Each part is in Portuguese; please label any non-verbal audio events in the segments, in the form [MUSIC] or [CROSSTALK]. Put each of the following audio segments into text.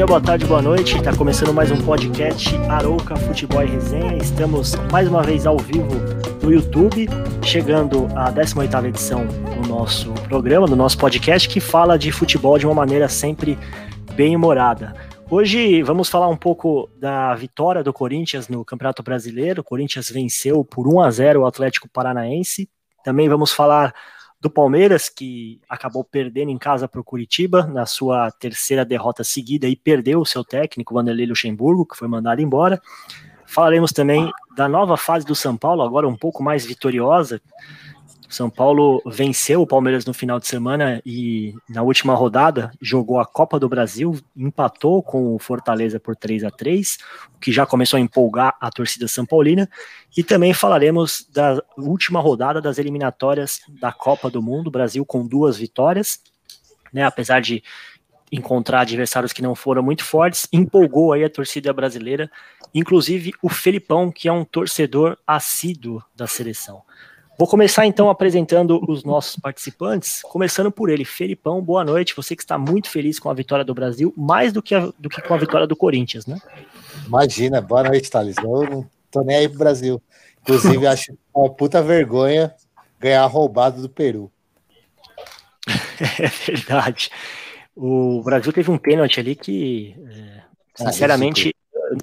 dia, boa tarde, boa noite. Está começando mais um podcast Arouca Futebol e Resenha. Estamos mais uma vez ao vivo no YouTube, chegando à 18ª edição do nosso programa, do nosso podcast, que fala de futebol de uma maneira sempre bem humorada. Hoje vamos falar um pouco da vitória do Corinthians no Campeonato Brasileiro. O Corinthians venceu por 1 a 0 o Atlético Paranaense. Também vamos falar do Palmeiras, que acabou perdendo em casa para o Curitiba na sua terceira derrota seguida e perdeu o seu técnico, Vanderlei Luxemburgo, que foi mandado embora. Falaremos também da nova fase do São Paulo, agora um pouco mais vitoriosa, são Paulo venceu o Palmeiras no final de semana e na última rodada jogou a Copa do Brasil, empatou com o Fortaleza por 3 a 3 o que já começou a empolgar a torcida São Paulina. E também falaremos da última rodada das eliminatórias da Copa do Mundo, Brasil com duas vitórias, né, apesar de encontrar adversários que não foram muito fortes, empolgou aí a torcida brasileira, inclusive o Felipão, que é um torcedor assíduo da seleção. Vou começar então apresentando os nossos participantes, começando por ele, Felipão, boa noite. Você que está muito feliz com a vitória do Brasil, mais do que, a, do que com a vitória do Corinthians, né? Imagina, boa noite, Thales. Eu não tô nem aí pro Brasil. Inclusive, acho uma puta vergonha ganhar roubado do Peru. [LAUGHS] É verdade. O Brasil teve um pênalti ali que, é, ah, sinceramente,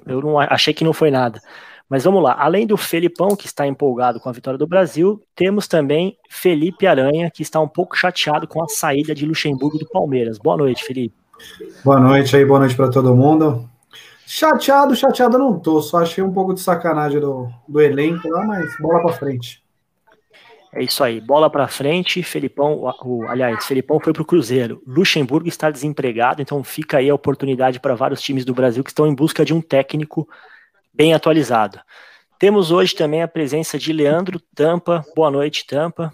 eu não achei que não foi nada. Mas vamos lá, além do Felipão, que está empolgado com a vitória do Brasil, temos também Felipe Aranha, que está um pouco chateado com a saída de Luxemburgo do Palmeiras. Boa noite, Felipe. Boa noite aí, boa noite para todo mundo. Chateado, chateado não tô, só achei um pouco de sacanagem do, do elenco lá, mas bola para frente. É isso aí, bola para frente. Felipão, o, aliás, Felipão foi para o Cruzeiro. Luxemburgo está desempregado, então fica aí a oportunidade para vários times do Brasil que estão em busca de um técnico bem atualizado. Temos hoje também a presença de Leandro Tampa. Boa noite, Tampa.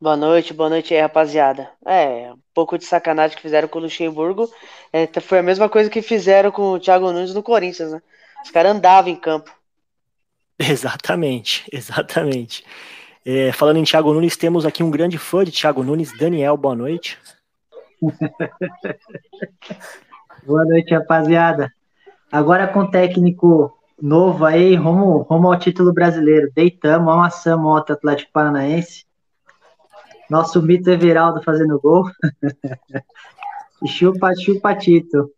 Boa noite, boa noite aí, rapaziada. É, um pouco de sacanagem que fizeram com o Luxemburgo. É, foi a mesma coisa que fizeram com o Thiago Nunes no Corinthians, né? Os caras andavam em campo. [LAUGHS] Exatamente, exatamente. É, falando em Thiago Nunes, temos aqui um grande fã de Thiago Nunes, Daniel, boa noite. [LAUGHS] boa noite, rapaziada. Agora com técnico novo aí, rumo, rumo ao título brasileiro. Deitamos, amassamos ontem o Atlético Paranaense. Nosso mito Everaldo fazendo gol. [LAUGHS] chupa, chupa Tito.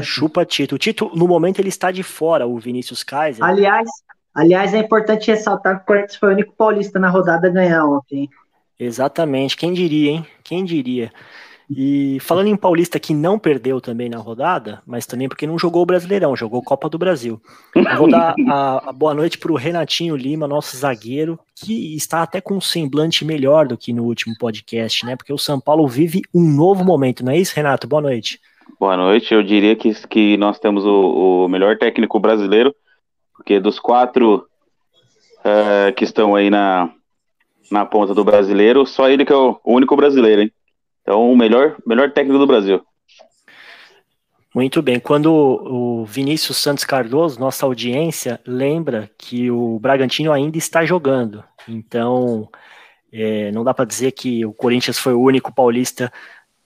Chupa Tito. O Tito, no momento, ele está de fora, o Vinícius Kaiser. Aliás, aliás, é importante ressaltar que o Corinthians foi o único paulista na rodada a ganhar ontem. Exatamente. Quem diria, hein? Quem diria? E falando em Paulista que não perdeu também na rodada, mas também porque não jogou o Brasileirão, jogou Copa do Brasil. Eu vou dar a, a boa noite para o Renatinho Lima, nosso zagueiro, que está até com um semblante melhor do que no último podcast, né? Porque o São Paulo vive um novo momento, não é isso, Renato? Boa noite. Boa noite. Eu diria que, que nós temos o, o melhor técnico brasileiro, porque dos quatro uh, que estão aí na, na ponta do brasileiro, só ele que é o único brasileiro, hein? Então, o melhor, melhor técnico do Brasil. Muito bem. Quando o Vinícius Santos Cardoso, nossa audiência, lembra que o Bragantino ainda está jogando. Então, é, não dá para dizer que o Corinthians foi o único paulista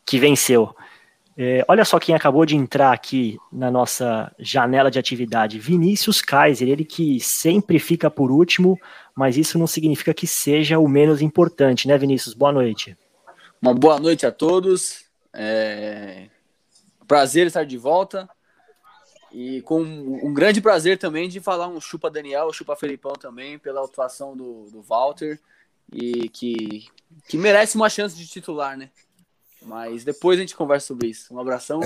que venceu. É, olha só quem acabou de entrar aqui na nossa janela de atividade: Vinícius Kaiser, ele que sempre fica por último, mas isso não significa que seja o menos importante, né, Vinícius? Boa noite. Uma boa noite a todos. É... Prazer estar de volta. E com um grande prazer também de falar um chupa Daniel, chupa Felipão também, pela atuação do, do Walter. E que, que merece uma chance de titular, né? Mas depois a gente conversa sobre isso. Um abração.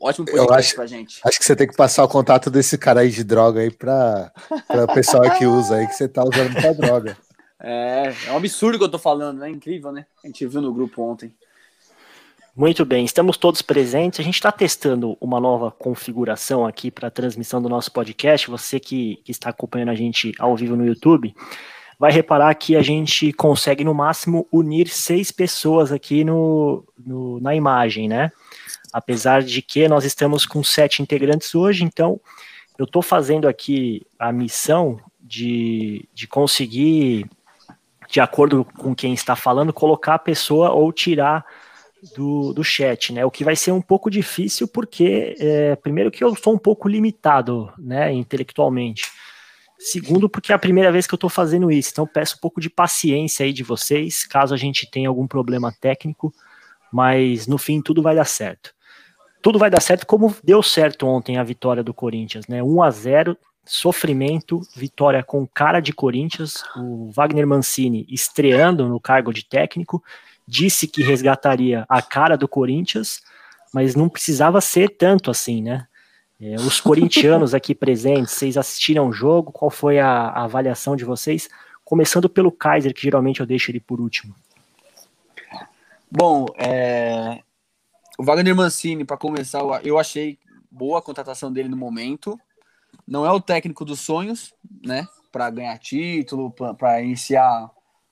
Ótimo podcast Eu acho, pra gente. Acho que você tem que passar o contato desse cara aí de droga aí pra, pra pessoal que usa aí, que você tá usando muita droga. [LAUGHS] É, é um absurdo que eu tô falando, né? Incrível, né? A gente viu no grupo ontem. Muito bem, estamos todos presentes. A gente está testando uma nova configuração aqui para a transmissão do nosso podcast. Você que, que, está acompanhando a gente ao vivo no YouTube, vai reparar que a gente consegue no máximo unir seis pessoas aqui no, no na imagem, né? Apesar de que nós estamos com sete integrantes hoje, então eu estou fazendo aqui a missão de, de conseguir de acordo com quem está falando, colocar a pessoa ou tirar do, do chat, né? O que vai ser um pouco difícil porque, é, primeiro, que eu sou um pouco limitado, né, intelectualmente. Segundo, porque é a primeira vez que eu estou fazendo isso, então peço um pouco de paciência aí de vocês, caso a gente tenha algum problema técnico, mas no fim tudo vai dar certo. Tudo vai dar certo como deu certo ontem a vitória do Corinthians, né? 1 a 0 sofrimento, vitória com cara de Corinthians, o Wagner Mancini estreando no cargo de técnico, disse que resgataria a cara do Corinthians, mas não precisava ser tanto assim, né? É, os corintianos aqui presentes, vocês assistiram o jogo? Qual foi a, a, avaliação de vocês? Começando pelo Kaiser, que geralmente eu deixo ele por último. Bom, é... o Wagner Mancini, para começar, eu achei boa a contratação dele no momento não é o técnico dos sonhos, né? Para ganhar título, para iniciar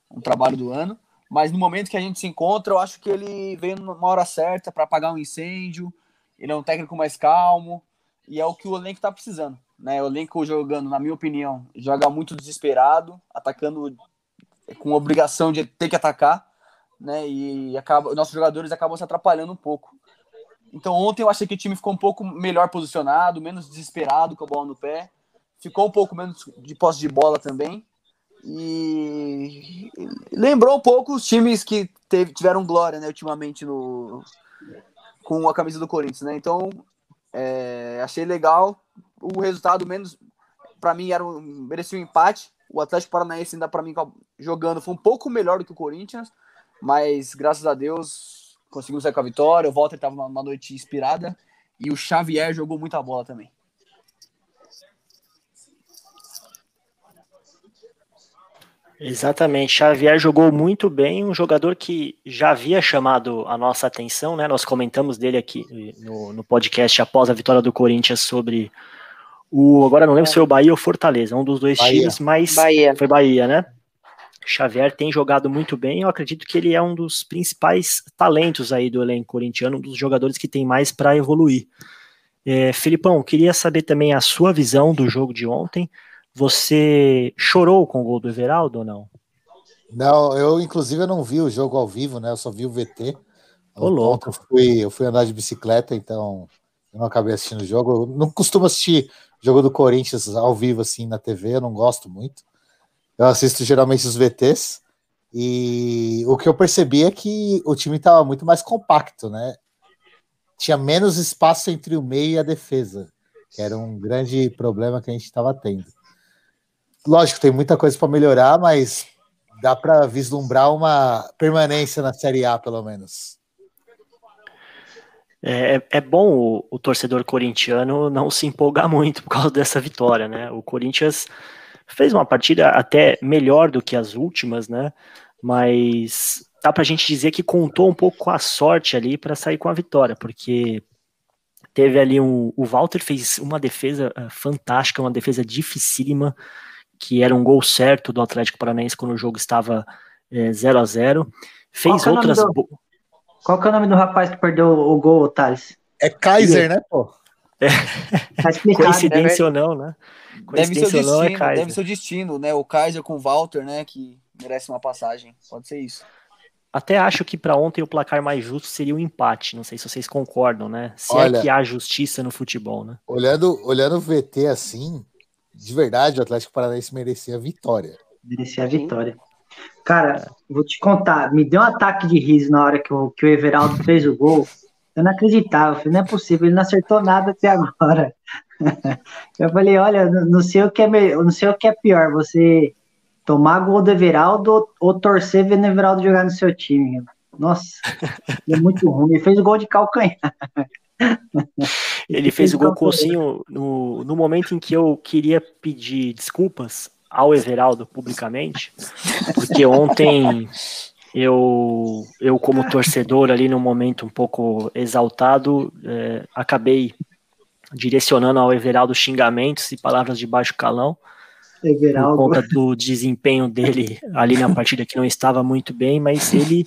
um trabalho do ano. Mas no momento que a gente se encontra, eu acho que ele veio numa hora certa para apagar um incêndio. Ele é um técnico mais calmo e é o que o elenco está precisando. Né? O elenco jogando, na minha opinião, joga muito desesperado, atacando com obrigação de ter que atacar, né? E acaba, nossos jogadores acabam se atrapalhando um pouco. Então ontem eu achei que o time ficou um pouco melhor posicionado, menos desesperado com a bola no pé. Ficou um pouco menos de posse de bola também. E lembrou um pouco os times que teve, tiveram glória, né, ultimamente no com a camisa do Corinthians, né? Então, é, achei legal o resultado menos para mim era um, merecia um empate. O Atlético Paranaense ainda para mim jogando foi um pouco melhor do que o Corinthians, mas graças a Deus conseguimos sair com a vitória. O Walter estava numa noite inspirada e o Xavier jogou muita bola também. Exatamente, Xavier jogou muito bem, um jogador que já havia chamado a nossa atenção, né? Nós comentamos dele aqui no, no podcast após a vitória do Corinthians sobre o. Agora não lembro se foi o Bahia ou Fortaleza, um dos dois Bahia. times, mas Bahia. foi Bahia, né? Xavier tem jogado muito bem. Eu acredito que ele é um dos principais talentos aí do elenco corintiano, um dos jogadores que tem mais para evoluir. É, Filipão, queria saber também a sua visão do jogo de ontem. Você chorou com o gol do Everaldo ou não? Não, eu inclusive eu não vi o jogo ao vivo, né? Eu só vi o VT. Ô, louco. Eu fui, eu fui andar de bicicleta, então eu não acabei assistindo o jogo. Eu não costumo assistir jogo do Corinthians ao vivo assim na TV, eu não gosto muito. Eu assisto geralmente os VTs e o que eu percebi é que o time estava muito mais compacto, né? Tinha menos espaço entre o meio e a defesa, que era um grande problema que a gente estava tendo. Lógico, tem muita coisa para melhorar, mas dá para vislumbrar uma permanência na Série A, pelo menos. É, é, é bom o, o torcedor corintiano não se empolgar [LAUGHS] muito por causa dessa vitória, né? O Corinthians fez uma partida até melhor do que as últimas, né? Mas dá pra gente dizer que contou um pouco com a sorte ali para sair com a vitória, porque teve ali um, o Walter fez uma defesa uh, fantástica, uma defesa dificílima, que era um gol certo do Atlético Paranaense quando o jogo estava 0 é, a 0 Fez Qual outras. Do... Qual que é o nome do rapaz que perdeu o gol, Thales? É Kaiser, né, pô? É. [LAUGHS] Tá Coincidência né? ou não, né? Deve ser, o é destino, é deve ser o destino, né? O Kaiser com o Walter, né? Que merece uma passagem. Pode ser isso. Até acho que para ontem o placar mais justo seria o um empate. Não sei se vocês concordam, né? Se é Olha, é que há justiça no futebol, né? Olhando, olhando o VT assim, de verdade, o Atlético Paranaense merecia a vitória. Merecia a vitória. Cara, vou te contar, me deu um ataque de riso na hora que o, que o Everaldo fez o gol. Eu não acreditava, falei, não é possível, ele não acertou nada até agora. [LAUGHS] Eu falei, olha, não sei o que é melhor, não sei o que é pior, você tomar gol do Everaldo ou, torcer vendo o Everaldo jogar no seu time. Nossa, [LAUGHS] é muito ruim. Ele fez o gol de calcanhar. Ele fez o gol cocinho no, no momento em que eu queria pedir desculpas ao Everaldo publicamente, porque ontem eu, eu como torcedor ali no momento um pouco exaltado, é, acabei direcionando ao Everaldo xingamentos e palavras de baixo calão, Everaldo. por conta do desempenho dele ali na partida que não estava muito bem, mas ele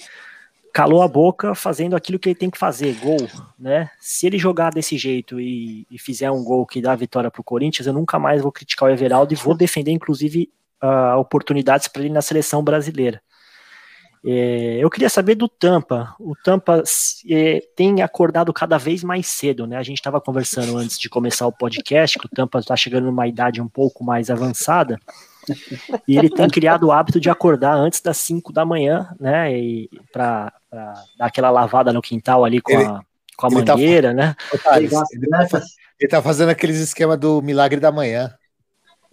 calou a boca fazendo aquilo que ele tem que fazer, gol, né? Se ele jogar desse jeito e, e fizer um gol que dá a vitória para o Corinthians, eu nunca mais vou criticar o Everaldo e vou defender, inclusive, uh, oportunidades para ele na seleção brasileira. É, eu queria saber do Tampa. O Tampa é, tem acordado cada vez mais cedo, né? A gente estava conversando antes de começar o podcast que o Tampa está chegando numa idade um pouco mais avançada. E ele tem criado o hábito de acordar antes das 5 da manhã, né? Para dar aquela lavada no quintal ali com ele, a, com a tá mangueira, tá, né? Ele, ele tá fazendo aqueles esquema do milagre da manhã.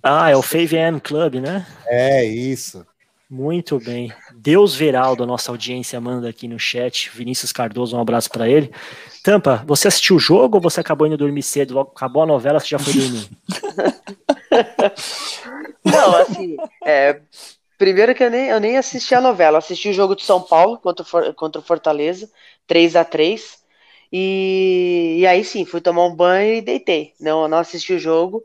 Ah, é o Fave AM Club, né? É, isso. Muito bem. Deus Veraldo, a nossa audiência manda aqui no chat. Vinícius Cardoso, um abraço para ele. Tampa, você assistiu o jogo ou você acabou indo dormir cedo? Acabou a novela, você já foi dormir? [LAUGHS] Não, assim, é, primeiro que eu nem, eu nem assisti a novela, assisti o jogo de São Paulo contra, contra o Fortaleza, 3 a 3 e, e aí sim, fui tomar um banho e deitei. Não, não assisti o jogo.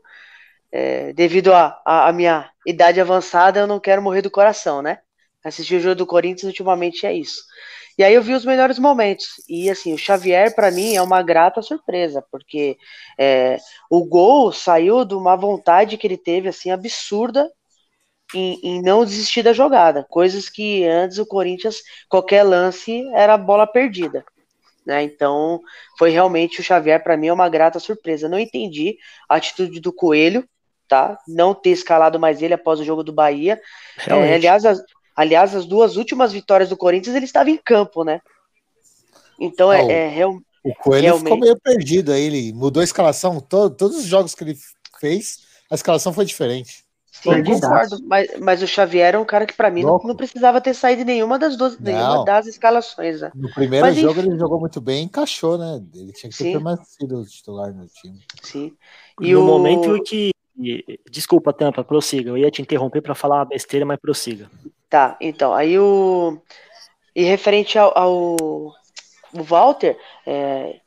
É, devido à minha idade avançada, eu não quero morrer do coração, né? Assistir o jogo do Corinthians ultimamente é isso. E aí eu vi os melhores momentos. E assim, o Xavier, para mim, é uma grata surpresa, porque é, o gol saiu de uma vontade que ele teve, assim, absurda em, em, não desistir da jogada. Coisas que antes o Corinthians, qualquer lance, era bola perdida. Né? Então, foi realmente o Xavier, para mim, é uma grata surpresa. Não entendi a atitude do Coelho, tá? Não ter escalado mais ele após o jogo do Bahia. É, aliás, as, aliás, as duas últimas vitórias do Corinthians ele estava em campo, né? Então é, é real, O Coelho realmente... ficou meio perdido aí, ele mudou a escalação, todo, todos os jogos que ele fez, a escalação foi diferente. Sim, concordo, mas, mas o Xavier é um cara que para mim não, não, precisava ter saído nenhuma das duas, não. nenhuma das escalações. Né? No primeiro mas, jogo enfim. ele jogou muito bem, encaixou, né? Ele tinha que ter permanecido titular no time. Sim. E no o... momento que Desculpa, Tampa, prossiga. Eu ia te interromper para falar uma besteira, mas prossiga. Tá, então, aí o. E referente ao, ao o Walter, é,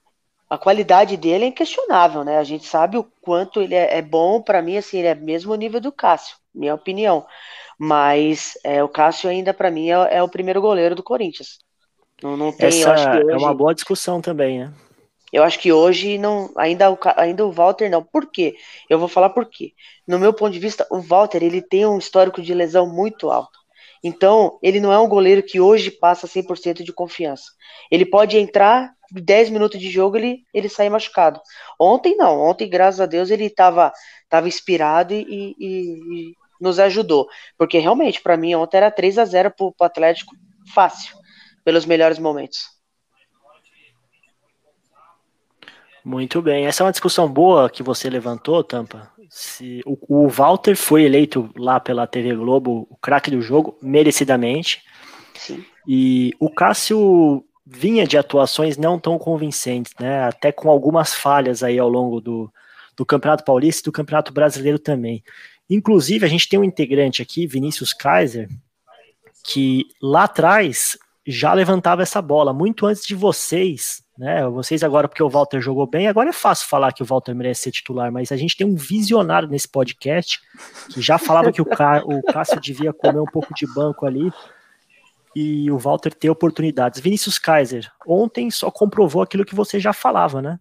a qualidade dele é inquestionável, né? A gente sabe o quanto ele é, é bom, para mim, assim, ele é mesmo nível do Cássio, minha opinião. Mas é, o Cássio ainda, para mim, é, é, o primeiro goleiro do Corinthians. Não, não tem, Essa hoje... é uma boa discussão também, né? Eu acho que hoje não, ainda o, ainda o Walter não. Por quê? Eu vou falar por quê. No meu ponto de vista, o Walter ele tem um histórico de lesão muito alto. Então, ele não é um goleiro que hoje passa 100% de confiança. Ele pode entrar 10 minutos de jogo ele ele sai machucado. Ontem não. Ontem, graças a Deus, ele estava tava inspirado e, e, e, nos ajudou. Porque realmente, para mim, ontem era 3 a 0 para o Atlético fácil, pelos melhores momentos. Muito bem. Essa é uma discussão boa que você levantou, Tampa. Se o, o Walter foi eleito lá pela TV Globo o craque do jogo, merecidamente. Sim. E o Cássio vinha de atuações não tão convincentes, né? Até com algumas falhas aí ao longo do, do Campeonato Paulista e do Campeonato Brasileiro também. Inclusive, a gente tem um integrante aqui, Vinícius Kaiser, que lá atrás já levantava essa bola, muito antes de vocês né? Vocês agora, porque o Walter jogou bem, agora é fácil falar que o Walter merece ser titular, mas a gente tem um visionário nesse podcast que já falava que o, o Cássio devia comer um pouco de banco ali e o Walter ter oportunidades. Vinícius Kaiser, ontem só comprovou aquilo que você já falava, né?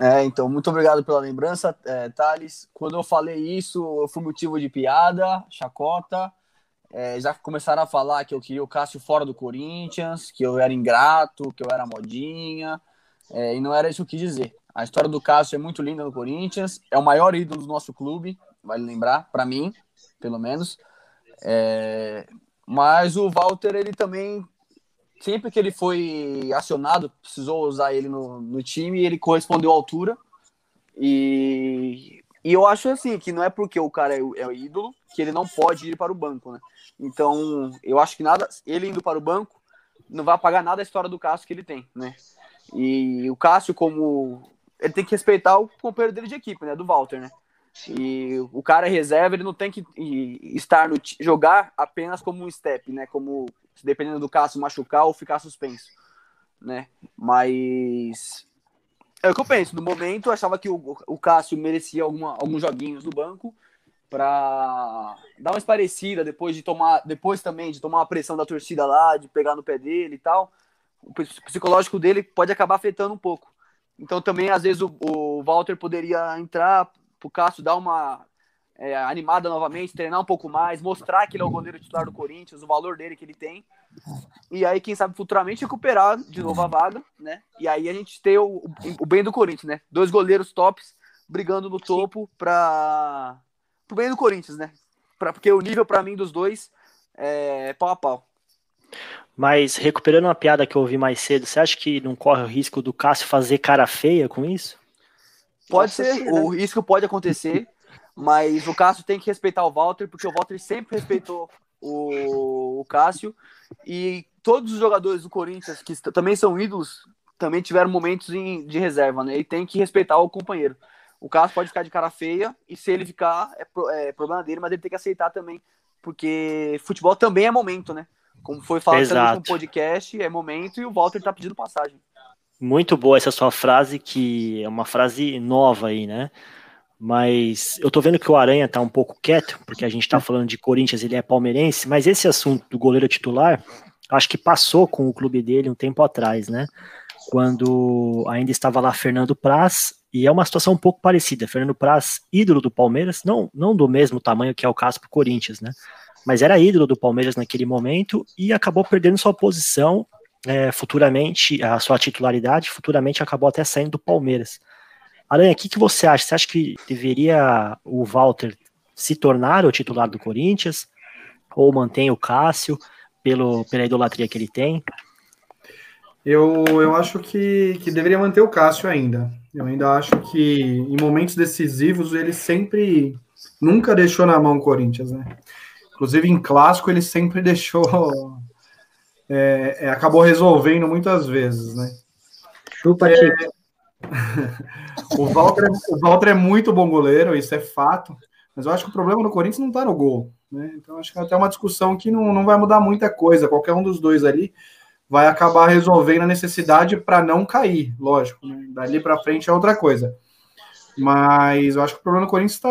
É, então, muito obrigado pela lembrança, é, Thales. Quando eu falei isso, foi motivo de piada, chacota, é, já começaram a falar que eu queria o Cássio fora do Corinthians, que eu era ingrato, que eu era modinha, é, e não era isso que dizer. A história do Cássio é muito linda no Corinthians, é o maior ídolo do nosso clube, vale lembrar, para mim, pelo menos. É, mas o Walter, ele também, sempre que ele foi acionado, precisou usar ele no, no time, ele correspondeu à altura. E, e eu acho assim, que não é porque o cara é, é ídolo que ele não pode ir para o banco, né? Então, eu acho que nada, ele indo para o banco, não vai apagar nada a história do Cássio que ele tem, né? E o Cássio, como. Ele tem que respeitar o companheiro dele de equipe, né? Do Walter, né? E o cara é reserva, ele não tem que estar no jogar apenas como um step, né? Como dependendo do Cássio machucar ou ficar suspenso, né? Mas é o que eu penso. No momento, eu achava que o, o Cássio merecia alguma, alguns joguinhos no banco para dar uma parecida depois de tomar, depois também de tomar uma pressão da torcida lá, de pegar no pé dele e tal. O psicológico dele pode acabar afetando um pouco. Então também às vezes o, o Walter poderia entrar pro Cássio dar uma é, animada novamente, treinar um pouco mais, mostrar que ele é o goleiro titular do Corinthians, o valor dele que ele tem. E aí, quem sabe, futuramente recuperar de novo a vaga, né? E aí a gente ter o, o bem do Corinthians, né? Dois goleiros tops brigando no topo para o bem do Corinthians, né? Pra, porque o nível para mim dos dois é pau a pau. Mas recuperando uma piada que eu ouvi mais cedo, você acha que não corre o risco do Cássio fazer cara feia com isso? Pode Nossa, ser, né? o risco pode acontecer, mas o Cássio tem que respeitar o Walter, porque o Walter sempre respeitou o, o Cássio e todos os jogadores do Corinthians que também são ídolos também tiveram momentos em, de reserva, né? E tem que respeitar o companheiro. O Cássio pode ficar de cara feia e se ele ficar é, é problema dele, mas ele tem que aceitar também, porque futebol também é momento, né? Como foi falado no podcast, é momento e o Walter tá pedindo passagem. Muito boa essa sua frase, que é uma frase nova aí, né? Mas eu tô vendo que o Aranha tá um pouco quieto, porque a gente tá falando de Corinthians, ele é palmeirense, mas esse assunto do goleiro titular, acho que passou com o clube dele um tempo atrás, né? Quando ainda estava lá Fernando Praz, e é uma situação um pouco parecida. Fernando Praz, ídolo do Palmeiras, não, não do mesmo tamanho que é o caso pro Corinthians, né? mas era ídolo do Palmeiras naquele momento e acabou perdendo sua posição é, futuramente, a sua titularidade, futuramente acabou até saindo do Palmeiras. Aranha, o que, que você acha? Você acha que deveria o Walter se tornar o titular do Corinthians? Ou mantém o Cássio pelo, pela idolatria que ele tem? Eu, eu acho que, que deveria manter o Cássio ainda. Eu ainda acho que em momentos decisivos ele sempre nunca deixou na mão o Corinthians, né? Inclusive em clássico ele sempre deixou. É, é, acabou resolvendo muitas vezes, né? Chupa, é, [LAUGHS] o, Walter, o Walter é muito bom goleiro, isso é fato. Mas eu acho que o problema do Corinthians não está no gol. Né? Então acho que é até uma discussão que não, não vai mudar muita coisa. Qualquer um dos dois ali vai acabar resolvendo a necessidade para não cair, lógico. Né? Dali para frente é outra coisa. Mas eu acho que o problema do Corinthians está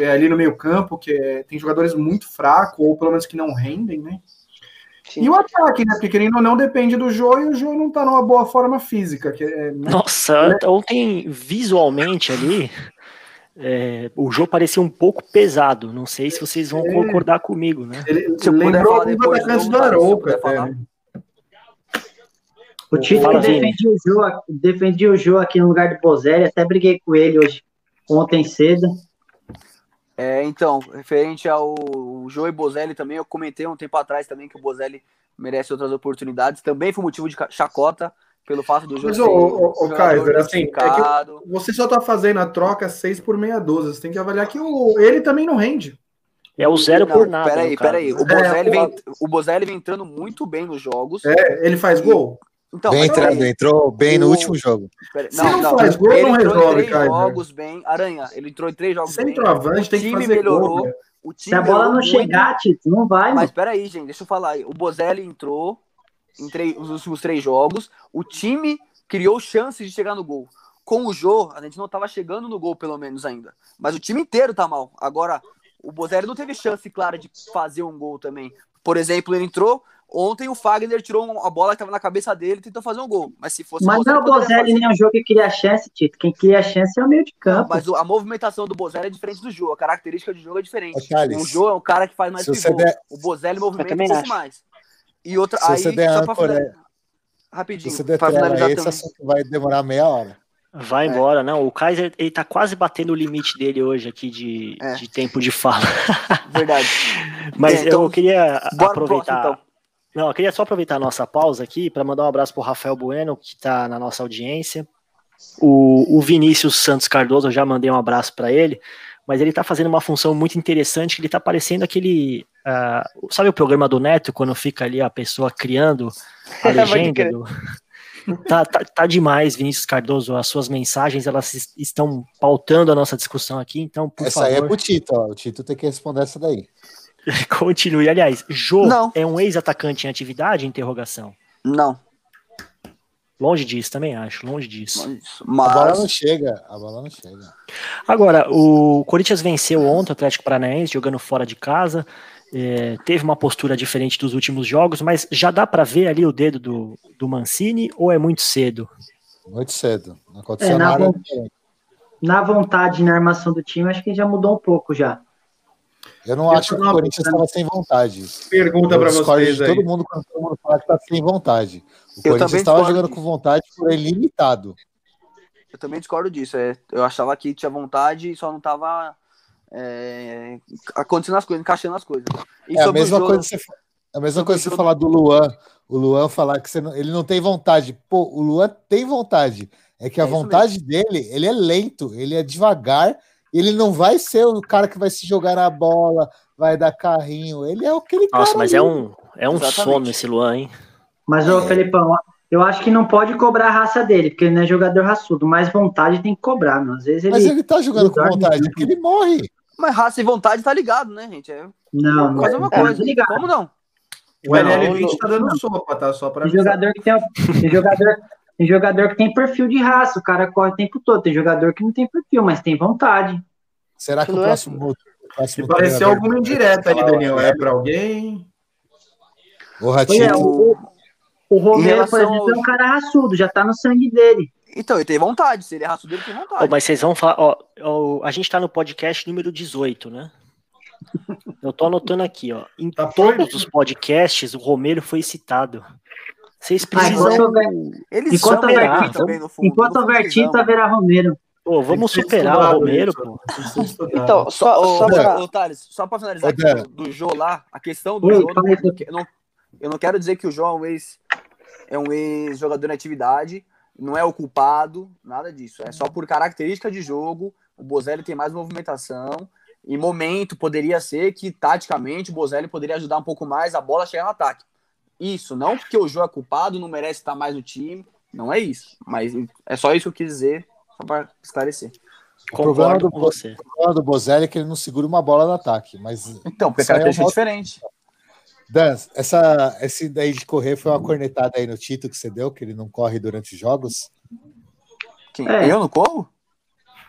é, ali no meio-campo, que é, tem jogadores muito fracos, ou pelo menos que não rendem, né? Sim. E o ataque, né? Porque querendo ou não, depende do Jô e o Jô não está numa boa forma física. Que é, né? Nossa, né? ontem, visualmente ali, é, o Jô parecia um pouco pesado. Não sei se vocês vão é. concordar comigo, né? Ele, se eu lembrou alguns atacantes do Arouca, até, né? O Tite defendia o, Jô, defendia o Jô aqui no lugar do Bozelli, até briguei com ele hoje, ontem cedo. É, então, referente ao Jô e Bozelli também, eu comentei um tempo atrás também que o Bozelli merece outras oportunidades. Também foi motivo de chacota pelo fato do Jô Mas, ser o, o, Kaiser, assim, é você só tá fazendo a troca 6 por meia dúzia. Você tem que avaliar que o, ele também não rende. É o zero não, por nada. Peraí, peraí. O Bozelli, é, vem, o Bozelli vem entrando muito bem nos jogos. É, ele faz gol? Então, bem entrando, entrou bem no último jogo. Não, não, não, faz gol, ele não entrou resolve, em três jogos bem. Aranha, ele entrou em três jogos Centroavante bem. tem que fazer melhorou. Gol, o time Se a bola não chegar, Tito, não vai. Mas peraí, gente, deixa eu falar. O Bozelli entrou em três, nos últimos três jogos. O time criou chances de chegar no gol. Com o Jô, a gente não estava chegando no gol, pelo menos ainda. Mas o time inteiro tá mal. Agora, o Bozelli não teve chance clara de fazer um gol também. Por exemplo, ele entrou, Ontem o Fagner tirou a bola que estava na cabeça dele e tentou fazer um gol. Mas se fosse. Mas não é o Bozelli nem é o jogo que cria chance, Tito. Quem cria chance é o meio de campo. Não, mas a movimentação do Bozelli é diferente do jogo. A característica do jogo é diferente. Ô, o jogo é um cara que faz mais pivô. Der... O Bozelli movimenta um pouco mais. E outra. Se aí, você der só pra Rapidinho. Se você der tela, esse assunto vai demorar meia hora. Vai é. embora, não. O Kaiser ele tá quase batendo o limite dele hoje aqui de, é. de tempo de fala. Verdade. [LAUGHS] Mas é, então, eu queria aproveitar. Próximo, então. Não, eu queria só aproveitar a nossa pausa aqui para mandar um abraço para o Rafael Bueno, que está na nossa audiência. O, o, Vinícius Santos Cardoso, eu já mandei um abraço para ele, mas ele está fazendo uma função muito interessante, que ele está parecendo aquele. Uh, sabe o programa do Neto, quando fica ali a pessoa criando a [LAUGHS] legenda? do... [LAUGHS] tá, tá, tá, demais, Vinícius Cardoso. As suas mensagens elas estão pautando a nossa discussão aqui, então, por essa favor. Essa aí é pro Tito, ó. O Tito tem que responder essa daí. [LAUGHS] Continue. Aliás, Jô não. é um ex-atacante em atividade? Interrogação. Não. Longe disso, também acho, longe disso. Mas... A bola não chega, a bola não chega. Agora, o Corinthians venceu ontem o Atlético Paranaense, jogando fora de casa. É, teve uma postura diferente dos últimos jogos, mas já dá para ver ali o dedo do, do Mancini ou é muito cedo? Muito cedo. Não aconteceu é, nada. na vontade na armação do time, acho que já mudou um pouco já. Eu não Eu acho que o Corinthians estava sem vontade. Pergunta para discordo vocês de aí. todo mundo quando todo mundo fala que tá sem vontade. O Eu Corinthians estava jogando com vontade ele limitado. Eu também discordo disso. É, eu achava que tinha vontade e só não tava é, acontecendo as coisas, encaixando as coisas. E É a mesma jogo- coisa que você, a mesma coisa você jogo- falar do Luan. O Luan falar que você não- ele não tem vontade. Pô, o Luan tem vontade. É que a É vontade dele, ele é lento, ele é devagar, ele não vai ser o cara que vai se jogar na bola, vai dar carrinho. Ele é aquele cara. Nossa, mas ali. é um, é um Exatamente. sono esse Luan, hein? Mas, ô, Felipão, eu acho que não pode cobrar a raça dele, porque ele não é jogador raçudo, mas vontade tem que cobrar, meu. Às vezes ele. Mas ele tá jogando com vontade, dorme é que ele morre. Mas raça e vontade tá ligado, né, gente? É Não, não. quase uma tá coisa. ligado. Como não? O LL20 tá dando sopa, tá? Só para Tem jogador que tem, tem jogador, tem jogador que tem perfil de raça, o cara corre o tempo todo. Tem jogador que não tem perfil, mas tem vontade. Será que o Não é próximo. o próximo Pareceu treinador- alguma indireta aí, Daniel. É para alguém? O Ratinho. é, o, o Romero, por exemplo, é aos- um cara raçudo, já tá no sangue dele. Então, ele tem vontade. Se ele é raçudo, ele tem vontade. Ô, mas vocês vão falar, ó, ó, a gente tá no podcast número 18, né? Eu tô anotando aqui, ó. Em Tá todos forte. os podcasts, o Romero foi citado. Vocês Ah, enquanto precisam. Eles enquanto houver ele Tito- também no fundo. enquanto houver haverá Romero. Pô, vamos superar o Romero, pô. Então, só, Ô, só pra. ô, Thales, só pra finalizar aqui do, do Jô lá, a questão do Oi, Jô, eu, não, eu não quero dizer que o Jô é um ex é um ex-jogador em atividade, não é o culpado, nada disso. É só por característica de jogo, o Bozelli tem mais movimentação, e momento poderia ser que, taticamente, o Bozelli poderia ajudar um pouco mais a bola a chegar no ataque. Isso, não porque o Jô é culpado, não merece estar mais no time, não é isso. Mas é só isso que eu quis dizer, só para esclarecer. problema Concordo do com você. O problema do Bozelli é que ele não segura uma bola no ataque. Mas, Então, porque a é característica é uma- diferente. Dan, essa, esse daí de correr foi uma cornetada aí no Tito que você deu, que ele não corre durante os jogos. Quem- É. Eu não corro?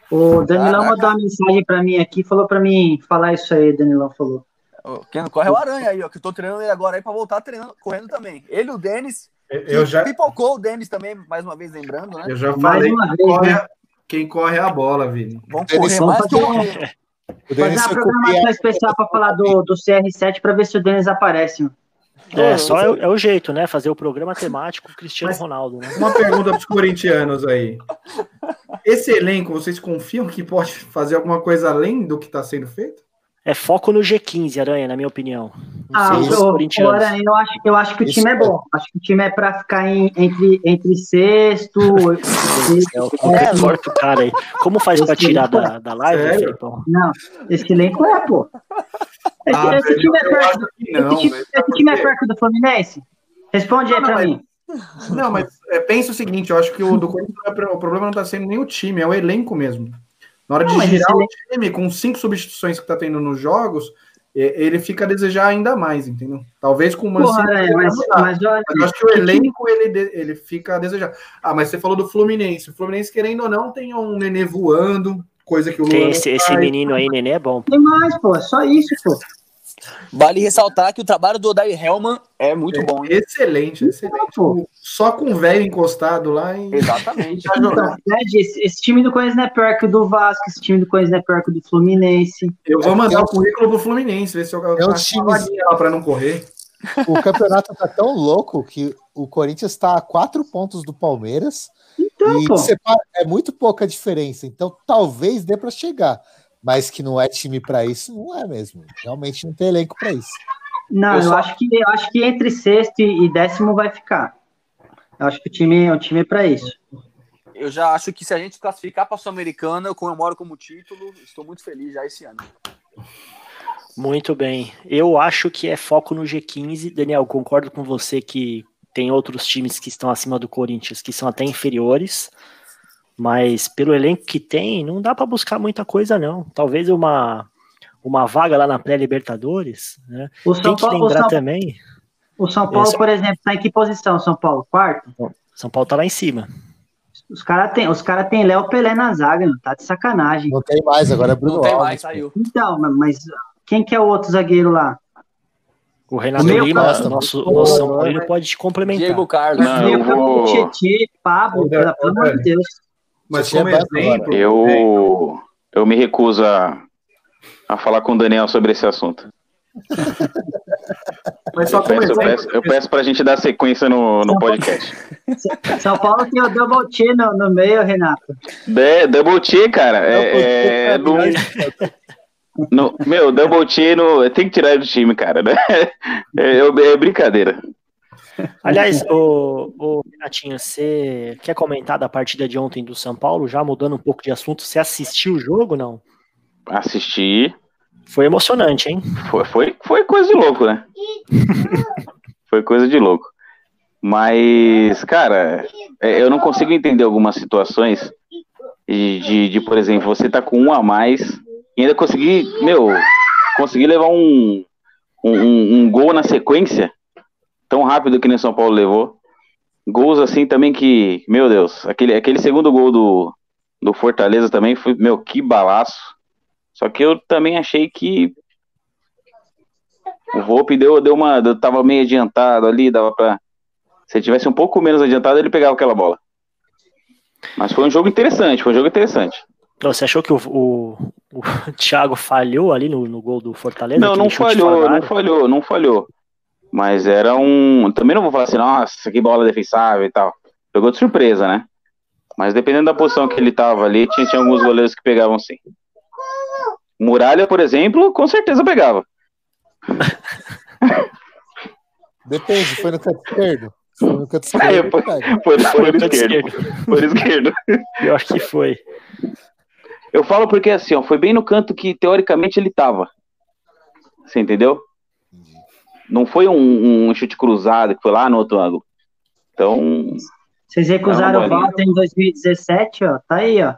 O Danilão Caraca. mandou uma mensagem pra mim aqui, falou pra mim falar isso aí, Danilão falou. Quem não corre é o Aranha aí, ó, que eu tô treinando ele agora aí pra voltar treinando, correndo também. Ele e o Denis, Eu já, pipocou o Denis também, mais uma vez lembrando, né? eu já Mais falei uma que vez, corre- né? quem corre é a bola, Vini. Denis, correr vamos mais que o. O Denis Fazer uma programação especial pra falar do, do CR7 pra ver se o Denis aparece. mano. É, só é, o- é o jeito, né? Fazer o programa temático Cristiano Mas- Ronaldo, né? Uma pergunta para os corintianos aí. Esse elenco, vocês confiam que pode fazer alguma coisa além do que está sendo feito? É foco no G15, Aranha, na minha opinião. Não Ah, corintianos. Aranha, eu acho, eu acho que o Isso time é é- bom. Acho que o time é pra ficar em- entre, entre sexto. [LAUGHS] e- É o é, corta o cara aí. Como faz pra Esse tirar da, da live? Felipão? Não, esse elenco é, pô. Esse, Ah, esse velho, time é eu perto, não, esse time, esse time é perto do Fluminense? Responde aí mas- mim. Não, mas é, pensa o seguinte, eu acho que o do Corinthians não é o problema não está sendo nem o time, é o elenco mesmo. Na hora Não, de mas girar o time com cinco substituições que está tendo nos jogos, é, ele fica a desejar ainda mais, entendeu? Talvez com o Porra, Mancini Aranha, mas, mudar. mas olha, Mas eu acho que o elenco ele, de- ele fica a desejar. Ah, mas você falou do Fluminense. O Fluminense, querendo ou não, tem um nenê voando, coisa que o Tem Luan esse, esse menino aí, Nenê, é bom. tem mais, pô. É só isso, pô. Vale ressaltar que o trabalho do Odair Hellman é muito bom, hein? Excelente, excelente. Só com o velho encostado lá e Exatamente. tá Fred, esse, esse time do Corinthians não é pior que o do Vasco, esse time do Corinthians não é pior que o do Fluminense. Eu vou mandar É o currículo pro Fluminense, ver se eu É faço time- lá pra não correr. O campeonato tá tão louco que o Corinthians está a quatro pontos do Palmeiras Então, e pô. separa- é muito pouca diferença. Então talvez dê para chegar, mas que não é time para isso, não é mesmo. Realmente não tem elenco para isso. Não, Eu eu, só- acho que, eu acho que entre sexto e décimo vai ficar. Eu acho que o time, o time é pra isso. Eu já acho que se a gente classificar para a Sul-Americana, eu comemoro como título. Estou muito feliz já esse ano. Muito bem. Eu acho que é foco no G15. Daniel, concordo com você que tem outros times que estão acima do Corinthians, que são até inferiores. Mas pelo elenco que tem, não dá para buscar muita coisa, não. Talvez uma, uma vaga lá na pré-Libertadores. Né? O Tem São que Paulo, o lembrar São, também. o São Paulo, Esse- por exemplo, tá em que posição, São Paulo? Quarto? São Paulo tá lá em cima. Os caras têm os cara tem Léo Pelé na zaga, meu, tá de sacanagem. Não tem mais, agora é Bruno Não tem Alves. mais, saiu. Então, mas quem que é o outro zagueiro lá? O Renato O Lima, campo- nosso, Pô, nosso São Paulo, pode te complementar. Diego Carlos. Não, campo, vou- Tietê, Pablo, pelo amor de. Deus. Mas Você como é banco exemplo, é, Eu, eu me recuso a, a falar com o Daniel sobre esse assunto. [LAUGHS] mas só Eu peço, eu peço, eu peço pra gente dar sequência no, no podcast. São Paulo tem o double T no, no meio, Renato. De, double T, cara, é, é, no, [LAUGHS] no- meu, double T no, tem que tirar ele do time, cara, né? [LAUGHS] É, é brincadeira. Aliás, o, o Renatinho, você quer comentar da partida de ontem do São Paulo? Já mudando um pouco de assunto, você assistiu o jogo não? Assisti, Foi emocionante, hein? foi, foi, foi coisa de louco, né? [LAUGHS] foi coisa de louco. Mas, cara, é, eu não consigo entender algumas situações de, de, de, por exemplo, você tá com um a mais e ainda conseguir, meu, conseguir levar um, um, um- um gol na sequência tão rápido que nem São Paulo levou. Gols assim também que, meu Deus, aquele, aquele segundo gol do, do Fortaleza também foi, meu, que balaço. Só que eu também achei que o Volpe deu, deu uma. deu- Tava meio adiantado ali, dava pra. Se ele tivesse um pouco menos adiantado, ele pegava aquela bola. Mas foi um jogo interessante, foi um jogo interessante. Então, Você achou que o, o, o [LAUGHS] Thiago falhou ali no, no gol do Fortaleza? Não, não falhou, não falhou, não falhou. Mas era um. Também não vou falar assim, nossa, que bola defensável e tal. Pegou de surpresa, né? Mas dependendo da posição que ele tava ali, tinha, tinha alguns goleiros que pegavam sim. Muralha, por exemplo, com certeza pegava. [LAUGHS] Depende, foi no canto esquerdo. Foi no canto É, esquerdo. foi- pega. Por, Foi por no canto esquerdo. esquerdo. Por esquerdo. Pior que foi. Eu falo porque assim, ó, foi bem no canto que teoricamente ele tava. Você entendeu? Não foi um, um chute cruzado que foi lá no outro ângulo. Então, Vocês recusaram o bolinha. Walter em 2017, ó. Tá aí, ó.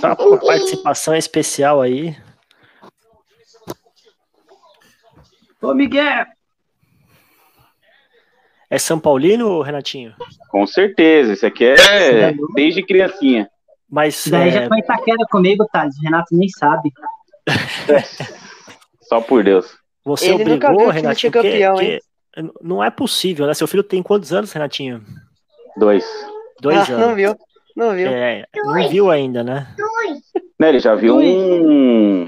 Tá com participação especial aí. Ô, Miguel! É São Paulino, Renatinho? com certeza, isso aqui é desde criancinha. Mas daí é, já foi Itaquera comigo, Thales. O Renato nem sabe. [LAUGHS] Só por Deus. você Ele nunca obrigou, viu o time Renatinho, ser campeão, porque- não é possível, né? Seu filho tem quantos anos, Renatinho? Dois. Dois Ah, não anos. viu? Não viu? É, não viu ainda, né? Né, ele já viu um,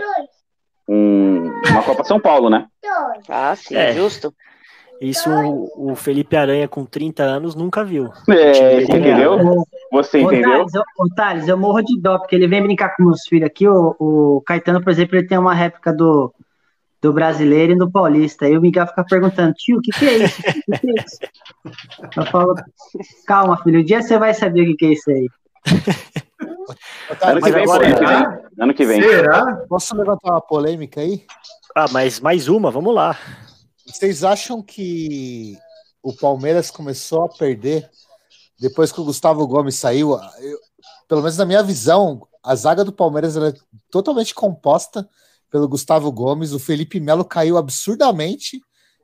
um- uma Copa São Paulo, né? Ah, sim, É. justo. Isso o, o Felipe Aranha com 30 anos nunca viu. É, entendeu? Você entendeu? Thales, eu, ô, Thales, eu morro de dó, porque ele vem brincar com meus filhos aqui. O, o Caetano, por exemplo, ele tem uma réplica do, do brasileiro e do paulista. Aí o Miguel fica perguntando, tio, o que, que é isso? O que, que é isso? Eu falo, calma, filho, um dia você vai saber o que, que é isso aí. Ano que vem, agora- ano que vem. Ano que vem. será? Posso levantar uma polêmica aí? Ah, mas mais uma, vamos lá. Vocês acham que o Palmeiras começou a perder depois que o Gustavo Gomes saiu? Eu- pelo menos na minha visão, a zaga do Palmeiras ela é totalmente composta pelo Gustavo Gomes. O Felipe Melo caiu absurdamente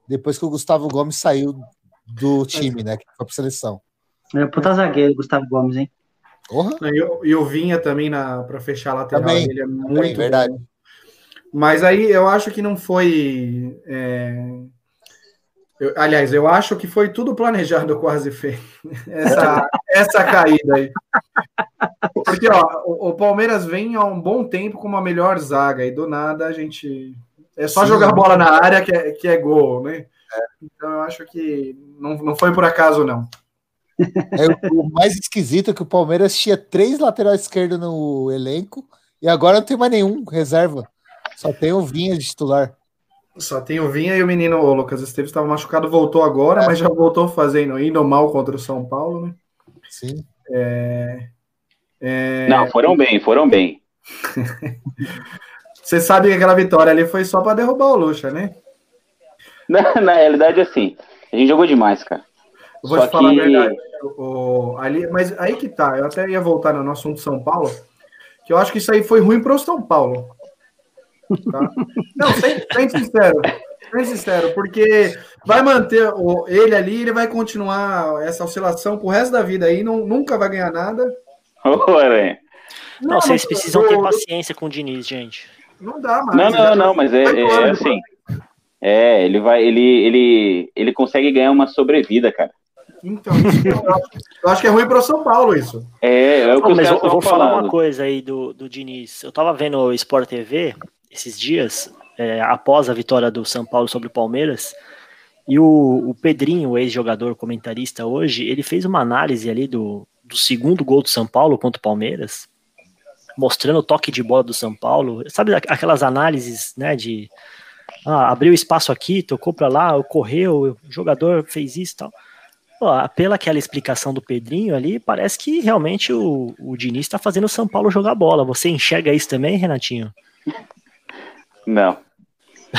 depois que o Gustavo Gomes saiu do time, né? Que foi para seleção. Ele é um puta zagueiro, Gustavo Gomes, hein? Porra, E o, Vinha também para fechar a lateral. Também, ele é também, muito verdade. bom. Mas aí eu acho que não foi. é, eu- aliás, eu acho que foi tudo planejado quase feito. [LAUGHS] Essa, essa caída aí. Porque ó, o, o Palmeiras vem há um bom tempo com uma melhor zaga e do nada a gente. É só Sim. jogar bola na área que é, que é gol, né? Então eu acho que não, não foi por acaso, não. [LAUGHS] É, o mais esquisito é que o Palmeiras tinha três laterais esquerdos no elenco e agora não tem mais nenhum reserva. Só tem o Vinha de titular. Só tem o Vinha e o menino o Lucas Esteves estava machucado, voltou agora, mas já voltou fazendo, indo mal contra o São Paulo, né? Sim. É, Não, foram bem, foram bem. [LAUGHS] Você sabe que aquela vitória ali foi só para derrubar o Lucha, né? Na, na realidade, assim, a gente jogou demais, cara. Eu vou Só te falar que- a verdade. O, ali, mas aí que tá, eu até ia voltar no nosso assunto São Paulo, que eu acho que isso aí foi ruim para o São Paulo. Tá? Não, sem, sem sincero, sem sincero, porque vai manter o, ele ali, ele vai continuar essa oscilação pro resto da vida aí, não, nunca vai ganhar nada. Ô, Aranha. Não, vocês precisam o- ter paciência com o Diniz, gente. Não dá mais. Não, não, não, mas é, é anos, assim. É, ele vai, ele, ele, ele consegue ganhar uma sobrevida, cara. Então, eu, acho, eu acho que é ruim para o São Paulo isso. É, é o que Não, mas eu, eu vou falar uma coisa aí do, do Diniz. Eu tava vendo o Sport TV esses dias, é, após a vitória do São Paulo sobre o Palmeiras, e o, o Pedrinho, ex-jogador comentarista hoje, ele fez uma análise ali do, do segundo gol do São Paulo contra o Palmeiras, mostrando o toque de bola do São Paulo. Sabe aqu- aquelas análises, né, de ah, abriu espaço aqui, tocou para lá, correu, o jogador fez isso e tal. Pô, pela aquela explicação do Pedrinho ali, parece que realmente o, o Diniz está fazendo o São Paulo jogar bola. Você enxerga isso também, Renatinho? Não.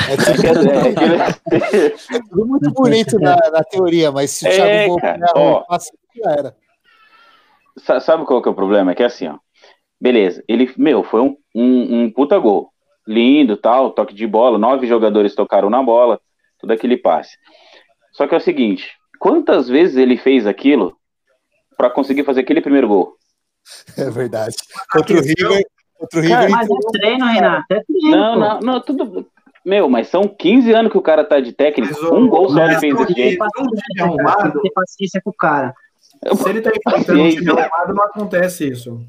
É É [LAUGHS] tudo, é é tudo muito bonito na, na teoria, mas se o É, Thiago Volpe ó. passe, já era. Sa- Sabe qual que é o problema? É que assim, ó. Beleza, ele, meu, foi um, um, um puta gol. Lindo, tal, toque de bola, nove jogadores tocaram na bola, tudo aquele passe. Só que é o seguinte, quantas vezes ele fez aquilo pra conseguir fazer aquele primeiro gol? É verdade. Contra o River, contra o River Cara, Mas é treino, Renato. É treino. Não, não, não, tudo. Meu, mas são 15 anos que o cara tá de técnico, Mas um gol só ele fez time Tem paciência com o cara. se ele tá enfrentando um time arrumado, não acontece isso.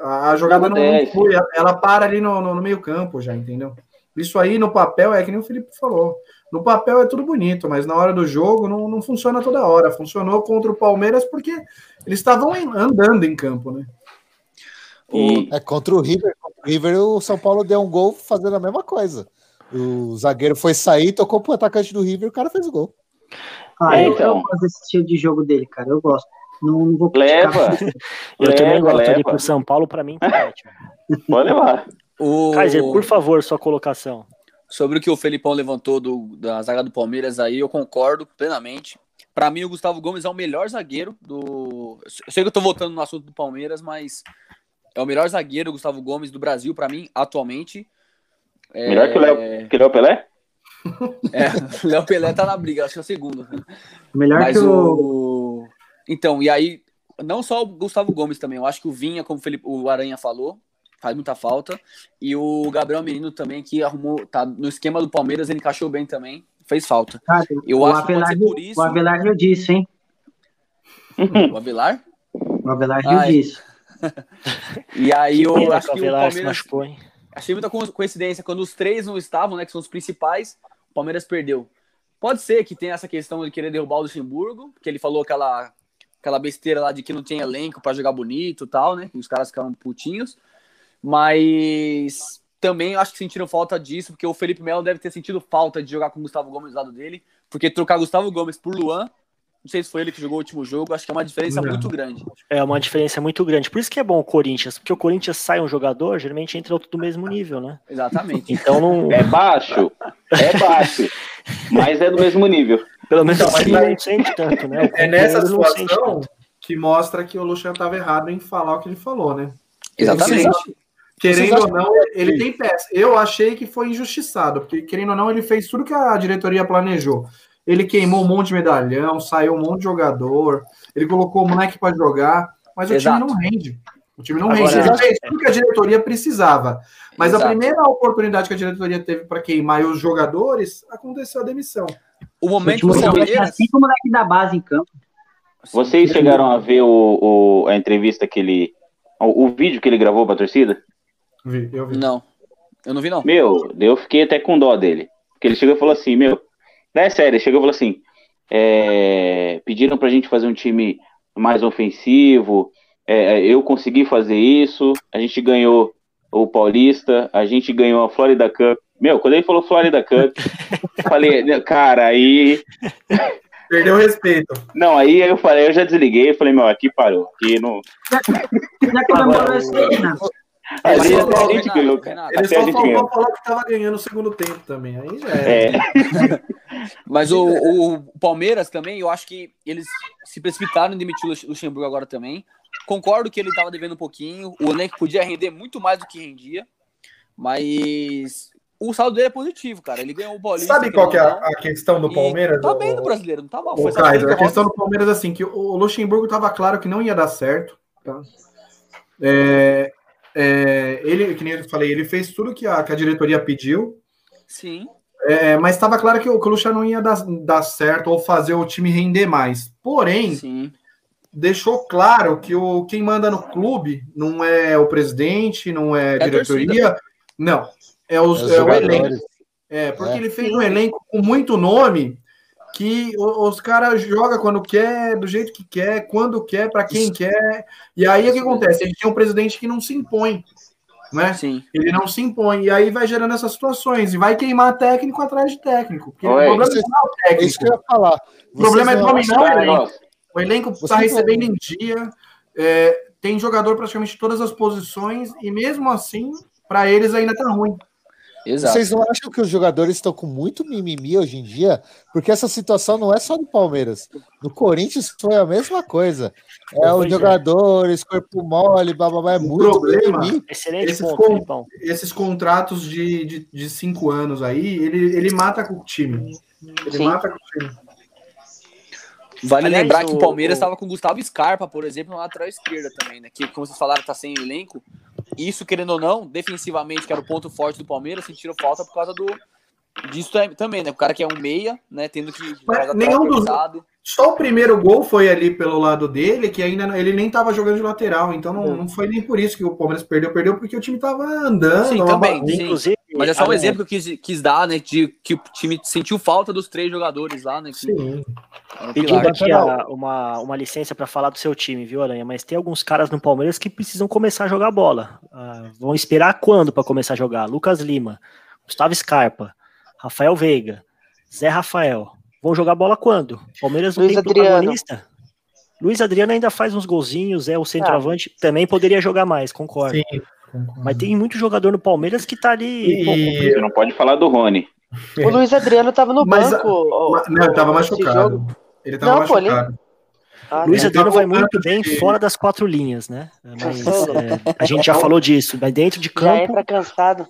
A, a jogada não, não flui, ela- para ali no, no, no meio campo já, entendeu? Isso aí no papel é que nem o Felipe falou. No papel é tudo bonito, mas na hora do jogo não, não funciona toda hora. Funcionou contra o Palmeiras porque eles estavam andando em campo, né? E, É, contra o River, contra o River, o São Paulo deu um gol fazendo a mesma coisa. O zagueiro foi sair, tocou pro atacante do River e o cara fez o gol. Ah, É, eu, então. eu gosto desse estilo de jogo dele, cara. Eu gosto. Não, não vou criticar. leva, [LAUGHS] Eu Leva, também gosto ali leva. pro São Paulo, para mim tá [LAUGHS] ótimo. pode levar. O... Kaiser, por favor, sua colocação. Sobre o que o Felipão levantou do, da zaga do Palmeiras aí, eu concordo plenamente. Pra mim, o Gustavo Gomes é o melhor zagueiro do. Eu sei que eu tô voltando no assunto do Palmeiras, mas é o melhor zagueiro, Gustavo Gomes, do Brasil, pra mim, atualmente. É... Melhor que o Léo, que o Léo Pelé? É, o Léo Pelé tá na briga, acho que é o segundo. Melhor Mas que o. o. Então, e aí, não só o Gustavo Gomes também, eu acho que o Vinha, como o, Felipe, o Aranha falou, faz muita falta. E o Gabriel Menino também, que arrumou, tá no esquema do Palmeiras, ele encaixou bem também, fez falta. Cara, Eu o acho que pode Avelar, ser por isso. o Avelar viu disso, hein? O Avelar? O Avelar viu Ai. [LAUGHS] E aí eu acho que o Palmeiras. machucou, hein? Achei muita co- coincidência. Quando os três não estavam, né? Que são os principais, o Palmeiras perdeu. Pode ser que tenha essa questão de querer derrubar o Luxemburgo, que ele falou aquela, aquela besteira lá de que não tinha elenco pra jogar bonito e tal, né? Que os caras ficaram putinhos. Mas também acho que sentiram falta disso, porque o Felipe Melo deve ter sentido falta de jogar com o Gustavo Gomes do lado dele, porque trocar Gustavo Gomes por Luan, não sei se foi ele que jogou o último jogo, acho que é uma diferença Não. muito grande. É uma diferença muito grande. Por isso que é bom o Corinthians, porque o Corinthians sai um jogador, geralmente entra outro do mesmo nível, né? Exatamente. Então não. É baixo, é baixo, mas é do mesmo nível. Pelo menos Então, o mas aí- não sente tanto, né? É nessa situação que mostra que o Luciano estava errado em falar o que ele falou, né? Exatamente. Querendo ou não, ele tem peça. Eu achei que foi injustiçado, porque querendo ou não, ele fez tudo que a diretoria planejou. Ele queimou um monte de medalhão, saiu um monte de jogador, ele colocou o moleque para jogar, mas o Exato. time não rende. O time não Agora- rende. Ele fez tudo que a diretoria precisava. Mas a Exato. primeira oportunidade que a diretoria teve para queimar os jogadores, aconteceu a demissão. O momento do jogo, Palmeiras. assim como o moleque da base em campo. Vocês chegaram a ver o, o- a entrevista que ele. O, o vídeo que ele gravou pra torcida? Vi, eu vi. Não. Eu não vi, não. Meu, eu fiquei até com dó dele. Porque ele chegou e falou assim, meu, não é sério, chegou e falou assim, é, pediram pra gente fazer um time mais ofensivo, é, eu consegui fazer isso, a gente ganhou o Paulista, a gente ganhou a Florida Cup. Meu, quando ele falou Florida Cup, eu falei, cara, aí. [LAUGHS] Perdeu o respeito. Não, aí eu falei, eu já desliguei, eu falei, meu, aqui parou. Aqui não. Já comemorou isso aí, Mas, até a Renato, gente ganhou, cara. Ele Até a só faltou falar que estava ganhando o segundo tempo também. Aí já era. É, [LAUGHS] Mas o, o Palmeiras também, eu acho que eles se precipitaram em demitir o Lux- Luxemburgo agora também. Concordo que ele estava devendo um pouquinho. O elenco podia render muito mais do que rendia. Mas o saldo dele é positivo, cara. Ele ganhou o Paulista. Sabe qual que é a, a questão do. Palmeiras? Tá bem no brasileiro, não tá mal. Foi Kaiser, a questão do Palmeiras é assim, que o Luxemburgo estava claro que não ia dar certo. tá? É, é, ele, que nem eu falei, ele fez tudo que a, que a diretoria pediu. Sim. É, mas estava claro que o, Lucha não ia dar, dar certo ou fazer o time render mais. Porém, Sim. deixou claro que o, quem manda no clube não é o presidente, não é a a diretoria, não. É, os, Os é o elenco. É, porque É. ele fez um elenco com muito nome que os caras jogam quando quer, do jeito que quer, quando quer, para quem quer. E aí o que acontece? Ele tem um presidente que não se impõe, né? Sim. Ele não se impõe. E aí vai gerando essas situações. E vai queimar técnico atrás de técnico. Porque Oi, o problema você- não é o É isso que eu técnico. ia falar. O problema é Vocês dominar o elenco. O elenco está recebendo em dia. é, tem jogador praticamente em todas as posições. E mesmo assim, para eles ainda tá ruim. Exato. Vocês não acham que os jogadores estão com muito mimimi hoje em dia? Porque essa situação não é só no Palmeiras. No Corinthians foi a mesma coisa. É os é. jogadores, corpo mole, bababá, é O muito problema- mimimi. Excelente Esse ponto, ficou- Filipão. Esses contratos de, de, de cinco anos aí, ele, ele mata com o time. Ele Sim. mata com o time. Vale Aliás, lembrar que o o- Palmeiras o- estava com o Gustavo Scarpa, por exemplo, na lateral esquerda também, né? Que, como vocês falaram, tá sem elenco. Isso, querendo ou não, defensivamente, que era o ponto forte do Palmeiras, sentiram falta por causa do disso tam- também, né? O cara que é um meia, né? Tendo que nenhum dos-. Só o primeiro gol foi ali pelo lado dele, que ainda não- ele nem estava jogando de lateral. Então não, não foi nem por isso que o Palmeiras perdeu. Perdeu porque o time tava andando. Sim, também. Inclusive, Mas é só um a- exemplo que eu quis, quis dar, né? De que o time sentiu falta dos três jogadores lá, né? Que Sim. pilares. aqui a- uma, uma licença para falar do seu time, viu, Aranha? Mas tem alguns caras no Palmeiras que precisam começar a jogar bola. Ah, vão esperar quando para começar a jogar? Lucas Lima, Gustavo Scarpa, Rafael Veiga, Zé Rafael. Vão jogar bola quando? Palmeiras não Luiz tem Adriano. protagonista? Luiz Adriano ainda faz uns golzinhos, é o centroavante, também poderia jogar mais, concordo. Sim. Mas tem muito jogador no Palmeiras que tá ali. pô, E- Você não pode falar do Rony. O Luiz Adriano tava no Mas, banco. ó, Não, ele tava machucado. jogo. Ele tava Não, pô, ele- machucado. Ah, Luiz Ele Adriano vai muito bem fora das quatro linhas, né? Mas é, a gente já falou disso. Mas dentro de [LAUGHS] já campo, entra cansado.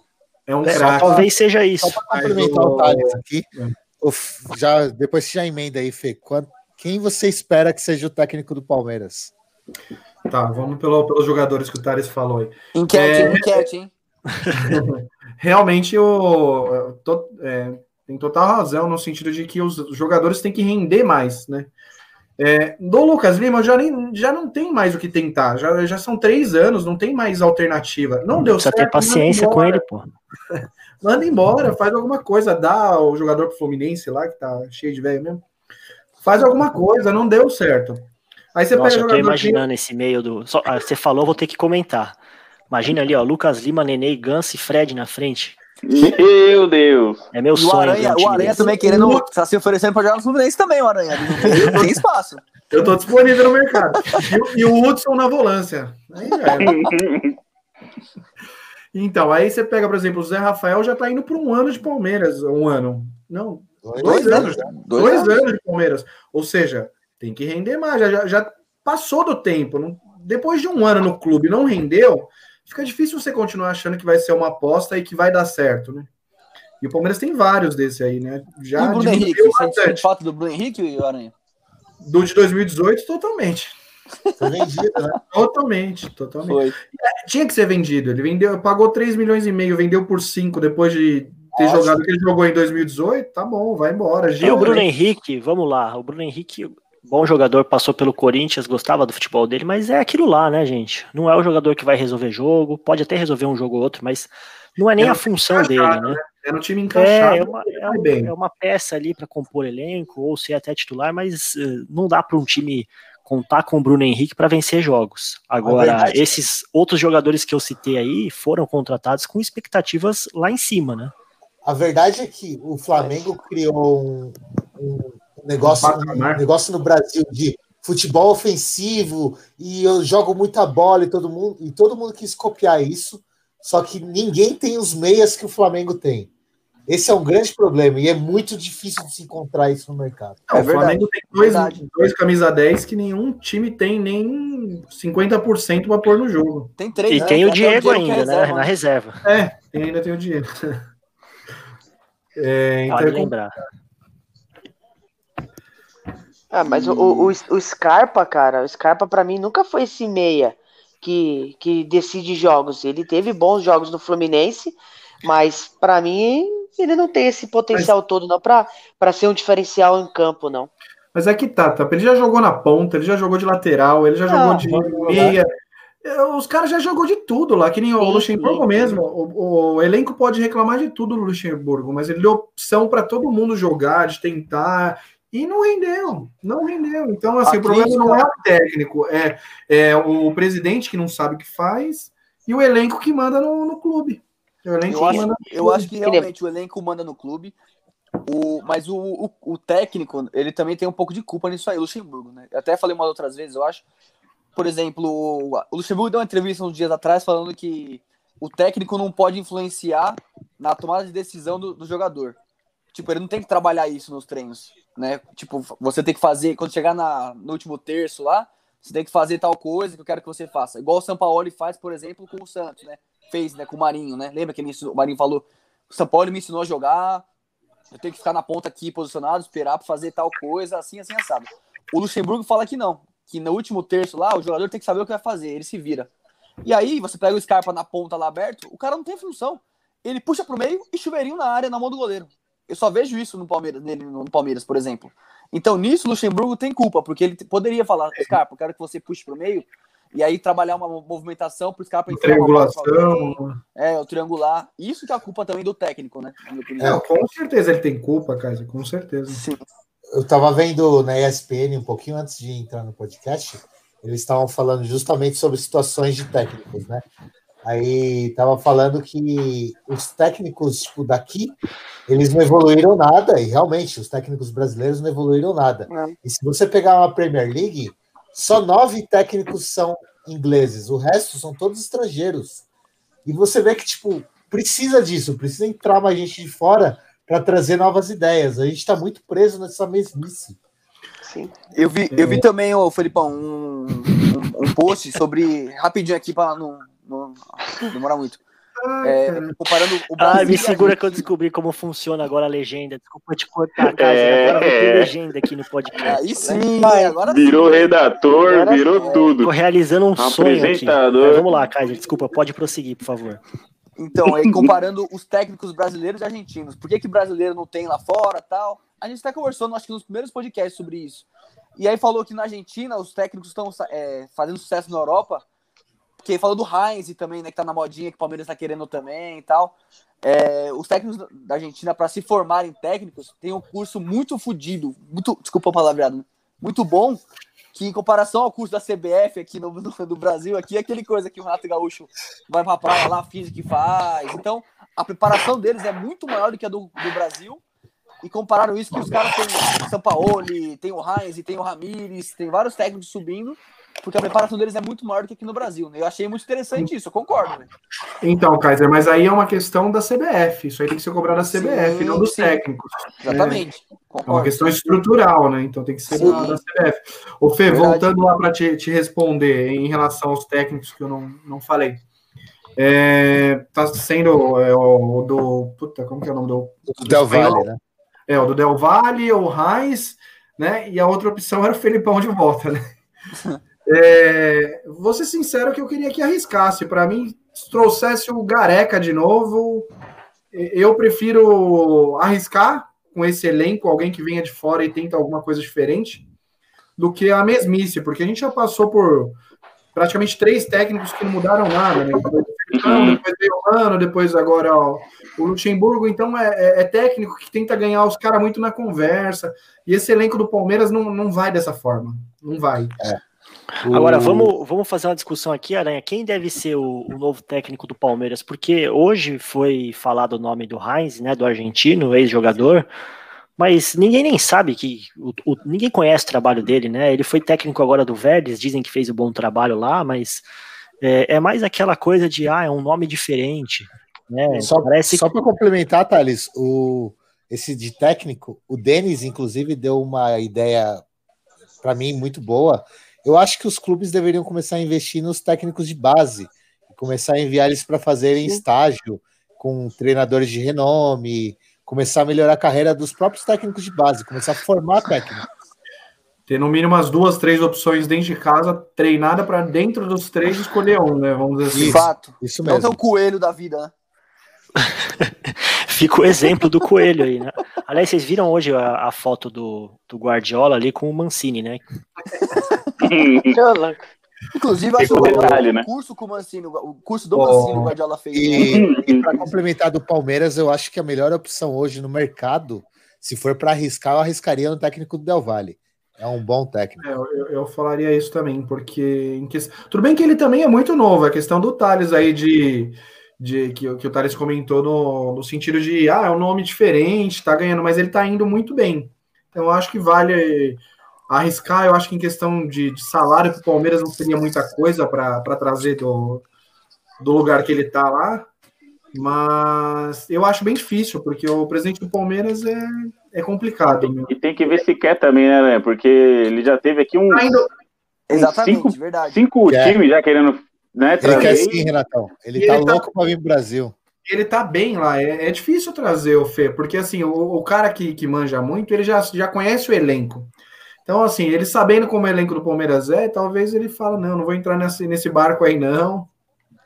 É um é, craque. talvez seja isso. Só para complementar o- Thales aqui, já, depois você já emenda aí, Fê. Quando- quem você espera que seja o técnico do Palmeiras? Tá, vamos pelo, pelos jogadores que o Thales falou aí. Enquete, É. hein? enquete, hein? [LAUGHS] Realmente, o, to- é, tem total razão no sentido de que os jogadores têm que render mais, né? É, do Lucas Lima já, nem, já não tem mais o que tentar, já, já são três anos, não tem mais alternativa. Não deu Precisa certo. ter paciência com ele, pô. [LAUGHS] Manda embora, faz alguma coisa, dá o jogador pro Fluminense lá, que tá cheio de velho mesmo. Faz alguma coisa, não deu certo. Aí você Nossa, pega eu tô jogador que- imaginando esse meio do. só- ah, você falou, vou ter que comentar. Imagina ali, ó, Lucas Lima, Nenê, Gans e Fred na frente. Meu Deus. É meu E o sonho. ver Aranha, um o Aranha também querendo. Tá se oferecendo pra jogar no Fluminense também, o Aranha. Não tem espaço. Eu tô disponível no mercado. E, o- e o Hudson na volância. Aí já. Então, aí você pega, por exemplo, o Zé Rafael já tá indo para um ano de Palmeiras. Um ano. Não, dois, anos. Dois, anos. de Palmeiras. Ou seja, tem que render mais. Já, já, já passou do tempo. Não- depois de um ano no clube não rendeu, fica difícil você continuar achando que vai ser uma aposta e que vai dar certo, né? E o Palmeiras tem vários desse aí, né? E Já o Bruno Henrique? Você falta do Bruno Henrique e o Aranha? Do de 2018, totalmente. [LAUGHS] Foi vendido, né? Totalmente, totalmente. Foi. Tinha que ser vendido. Ele vendeu, pagou 3 milhões e meio, vendeu por 5 depois de ter Nossa. jogado o que ele jogou em 2018. Tá bom, vai embora. E o Bruno né? Henrique, vamos lá. O Bruno Henrique, bom jogador, passou pelo Corinthians, gostava do futebol dele, mas é aquilo lá, né, gente? Não é o jogador que vai resolver jogo, pode até resolver um jogo ou outro, mas não é nem É a função dele, né? É no time encaixado. É, é uma, é, um- bem. é uma peça ali para compor elenco, ou ser até titular, mas eh, não dá para um time contar com o Bruno Henrique para vencer jogos. Agora, verdade- esses outros jogadores que eu citei aí foram contratados com expectativas lá em cima, né? A verdade é que o Flamengo criou um, um negócio, Um negócio no Brasil de futebol ofensivo e eu jogo muita bola e todo mundo e todo mundo quis copiar isso, só que ninguém tem os meias que o Flamengo tem. Esse é um grande problema e é muito difícil de se encontrar isso no mercado. Não, É o Flamengo tem dois, verdade. dois camisa 10 que nenhum time tem nem 50% para pôr no jogo. Tem três. E né? tem o Diego é ainda, né? Na reserva. É, ainda tem o dinheiro. [LAUGHS] É, então Pode é lembrar. Ah, mas o, o, o Scarpa, cara, o Scarpa pra mim nunca foi esse meia que, que decide jogos. Ele teve bons jogos no Fluminense, mas pra mim ele não tem esse potencial Mas... todo, não, para ser um diferencial em campo, não. Mas é que tá, tá, ele já jogou na ponta, ele já jogou de lateral, ele já jogou de meia. Os caras já jogou de tudo lá, que nem sim, o Luxemburgo sim. mesmo. O, o, elenco pode reclamar de tudo no Luxemburgo, mas ele deu opção para todo mundo jogar, de tentar, e não rendeu, não rendeu. Então, assim, a o problema crítica... não é o técnico, é, é o presidente que não sabe o que faz e o elenco que manda no, no clube. eu, acho, eu acho que realmente o elenco manda no clube, o, mas o, o, o, técnico, ele também tem um pouco de culpa nisso aí, o Luxemburgo, né? Eu até falei uma outras vezes, eu acho. Por exemplo, o Luxemburgo deu uma entrevista uns dias atrás falando que o técnico não pode influenciar na tomada de decisão do, do jogador. Tipo, ele não tem que trabalhar isso nos treinos né? Tipo, você tem que fazer, quando chegar na, no último terço lá, você tem que fazer tal coisa que eu quero que você faça. Igual o São Paulo faz, por exemplo, com o Santos, né? Fez, né, com o Marinho, né? Lembra que ele, o Marinho falou, o São Paulo me ensinou a jogar, eu tenho que ficar na ponta aqui posicionado, esperar para fazer tal coisa, assim, assim, assado. O Luxemburgo fala que não, que no último terço lá, o jogador tem que saber o que vai fazer, ele se vira. E aí, você pega o Scarpa na ponta lá aberto, o cara não tem função. Ele puxa pro meio e chuveirinho na área, na mão do goleiro. Eu só vejo isso no Palmeiras, nele, no Palmeiras, por exemplo. Então, nisso, o Luxemburgo tem culpa, porque ele poderia falar, Scarpa, eu quero que você puxe para o meio, e aí trabalhar uma movimentação para o Scarpa entrar Triangulação. É, o triangular. Isso que é a culpa também do técnico, né? É, com certeza ele tem culpa, Kaiser, com certeza. Sim. Eu estava vendo na ESPN um pouquinho antes de entrar no podcast, eles estavam falando justamente sobre situações de técnicos, né? Aí tava falando que os técnicos tipo, daqui, eles não evoluíram nada, e realmente os técnicos brasileiros não evoluíram nada. É. E se você pegar uma Premier League, só nove técnicos são ingleses, o resto são todos estrangeiros. E você vê que, tipo, precisa disso, precisa entrar mais gente de fora para trazer novas ideias. A gente está muito preso nessa mesmice. Sim. Eu vi, eu vi também, ô Felipão, um, um, um post sobre, rapidinho aqui para não não, demora muito. É, comparando o Brasil. Ah, me segura que eu descobri como funciona agora a legenda. Desculpa te cortar, [LAUGHS] cara. É... Agora vai ter legenda aqui no podcast. Aí sim, vai, agora virou sim. redator, agora virou tudo. Tô realizando um sonho aqui. Mas vamos lá, Kaiser, desculpa, pode prosseguir, por favor. Então, aí, comparando os técnicos brasileiros e argentinos, por que, que brasileiro não tem lá fora tal? A gente até conversou, acho que nos primeiros podcasts sobre isso. E aí falou que na Argentina os técnicos estão é, fazendo sucesso na Europa que falou do Heinz também, né, que tá na modinha, que o Palmeiras tá querendo também e tal. É, os técnicos da Argentina, para se formarem técnicos, tem um curso muito fodido, muito, desculpa o palavreado, né, muito bom, que em comparação ao curso da CBF aqui no, no, do Brasil, aqui é aquele coisa que o Renato Gaúcho vai pra praia lá, finge que faz. Então, a preparação deles é muito maior do que a do, do Brasil. E compararam isso que os caras têm o Sampaoli, tem o Heinz, tem o Ramires, tem vários técnicos subindo porque a preparação deles é muito maior do que aqui no Brasil. Né? Eu achei muito interessante isso, eu concordo. Né? Então, Kaiser, mas aí é uma questão da CBF. Isso aí tem que ser cobrado da CBF, sim, não dos sim. técnicos. Exatamente. É, é, uma questão estrutural, né? Então tem que ser da CBF. O Fê, Verdade. voltando lá para te, te, responder em relação aos técnicos que eu não, não falei. É, tá sendo é, o do. Puta, como que é o nome do. Do Del Valle, né? É, o do Del Valle, o Raiz, né? E a outra opção era o Felipão de volta, né? [LAUGHS] É, vou ser sincero que eu queria que arriscasse. Para mim, se trouxesse o Gareca de novo, eu prefiro arriscar com esse elenco, alguém que venha de fora e tenta alguma coisa diferente, do que a mesmice, porque a gente já passou por praticamente três técnicos que não mudaram nada, né? Depois, veio o Mano, depois agora ó, o Luxemburgo, então é, é, é, técnico que tenta ganhar os caras muito na conversa, e esse elenco do Palmeiras não, não vai dessa forma, não vai. É. Agora, vamos, vamos fazer uma discussão aqui, Aranha. Quem deve ser o, o, novo técnico do Palmeiras? Porque hoje foi falado o nome do Heinz, né, do argentino, ex-jogador, mas ninguém nem sabe que. O, o, ninguém conhece o trabalho dele, né? Ele foi técnico agora do Verdes, dizem que fez um bom trabalho lá, mas é, é mais aquela coisa de, ah, é um nome diferente. Né? Só, Parece só que... para complementar, Thales, o, esse de técnico, o Denis, inclusive, deu uma ideia para mim muito boa eu acho que os clubes deveriam começar a investir nos técnicos de base, começar a enviar eles para fazerem estágio com treinadores de renome, começar a melhorar a carreira dos próprios técnicos de base, começar a formar técnicos. Ter no mínimo umas duas, três opções dentro de casa, treinada para dentro dos três escolher um, né? Vamos dizer assim. Fato. Isso mesmo. Não ter o coelho da vida, né? [LAUGHS] Fica o exemplo do coelho aí, né? Aliás, vocês viram hoje a, a foto do, do Guardiola ali com o Mancini, né? [LAUGHS] [LAUGHS] Inclusive, acho que o detalhe, né? curso com o Mancini, o curso do Mancini, o Guardiola fez. E, [LAUGHS] e para complementar do Palmeiras, eu acho que a melhor opção hoje no mercado, se for para arriscar, eu arriscaria no técnico do Del Valle. É um bom técnico. É, eu, eu, falaria isso também, porque que... tudo bem que ele também é muito novo, a questão do Thales aí de, de que, que o Thales comentou no, no sentido de ah, é um nome diferente, tá ganhando, mas ele tá indo muito bem. Então eu acho que vale arriscar, eu acho que em questão de, de salário para o Palmeiras não seria muita coisa para trazer do, do lugar que ele tá lá. Mas eu acho bem difícil, porque o presidente do Palmeiras é, é complicado. Né? E tem que ver se quer também, né, Porque ele já teve aqui um. Ainda... Exatamente, cinco, verdade. Cinco times já querendo. Né, ele quer sim, Renatão. Ele e tá ele tá louco para vir pro Brasil. Ele tá bem lá. É, é, difícil trazer o Fê, porque assim, o, o cara que, que manja muito, ele já, já conhece o elenco. Então, assim, ele sabendo como o elenco do Palmeiras é, talvez ele fala: não, não vou entrar nesse, nesse barco aí, não.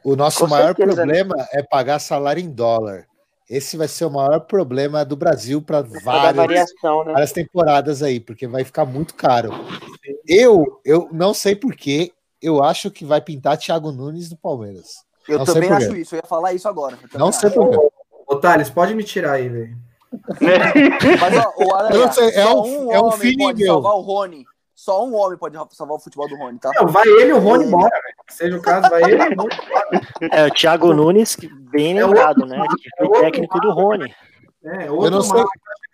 O nosso Com maior certeza. problema é pagar salário em dólar. Esse vai ser o maior problema do Brasil para várias, né? várias temporadas aí, porque vai ficar muito caro. Eu, eu não sei porquê, eu acho que vai pintar Thiago Nunes no Palmeiras. Eu não também acho isso, eu ia falar isso agora. Não sei porquê. Ô, Thales, pode me tirar aí, velho. [LAUGHS] Mas, ó, o Aranha, sei, é um, um é um filho pode meu. salvar o Rony. Só um homem pode salvar o futebol do Rony, tá? Não, vai ele e o Rony embora, velho. Seja o caso, vai ele e o Rony É, o Thiago Nunes, bem é lembrado, né? Que foi é técnico do Rony. É, outro eu não sei.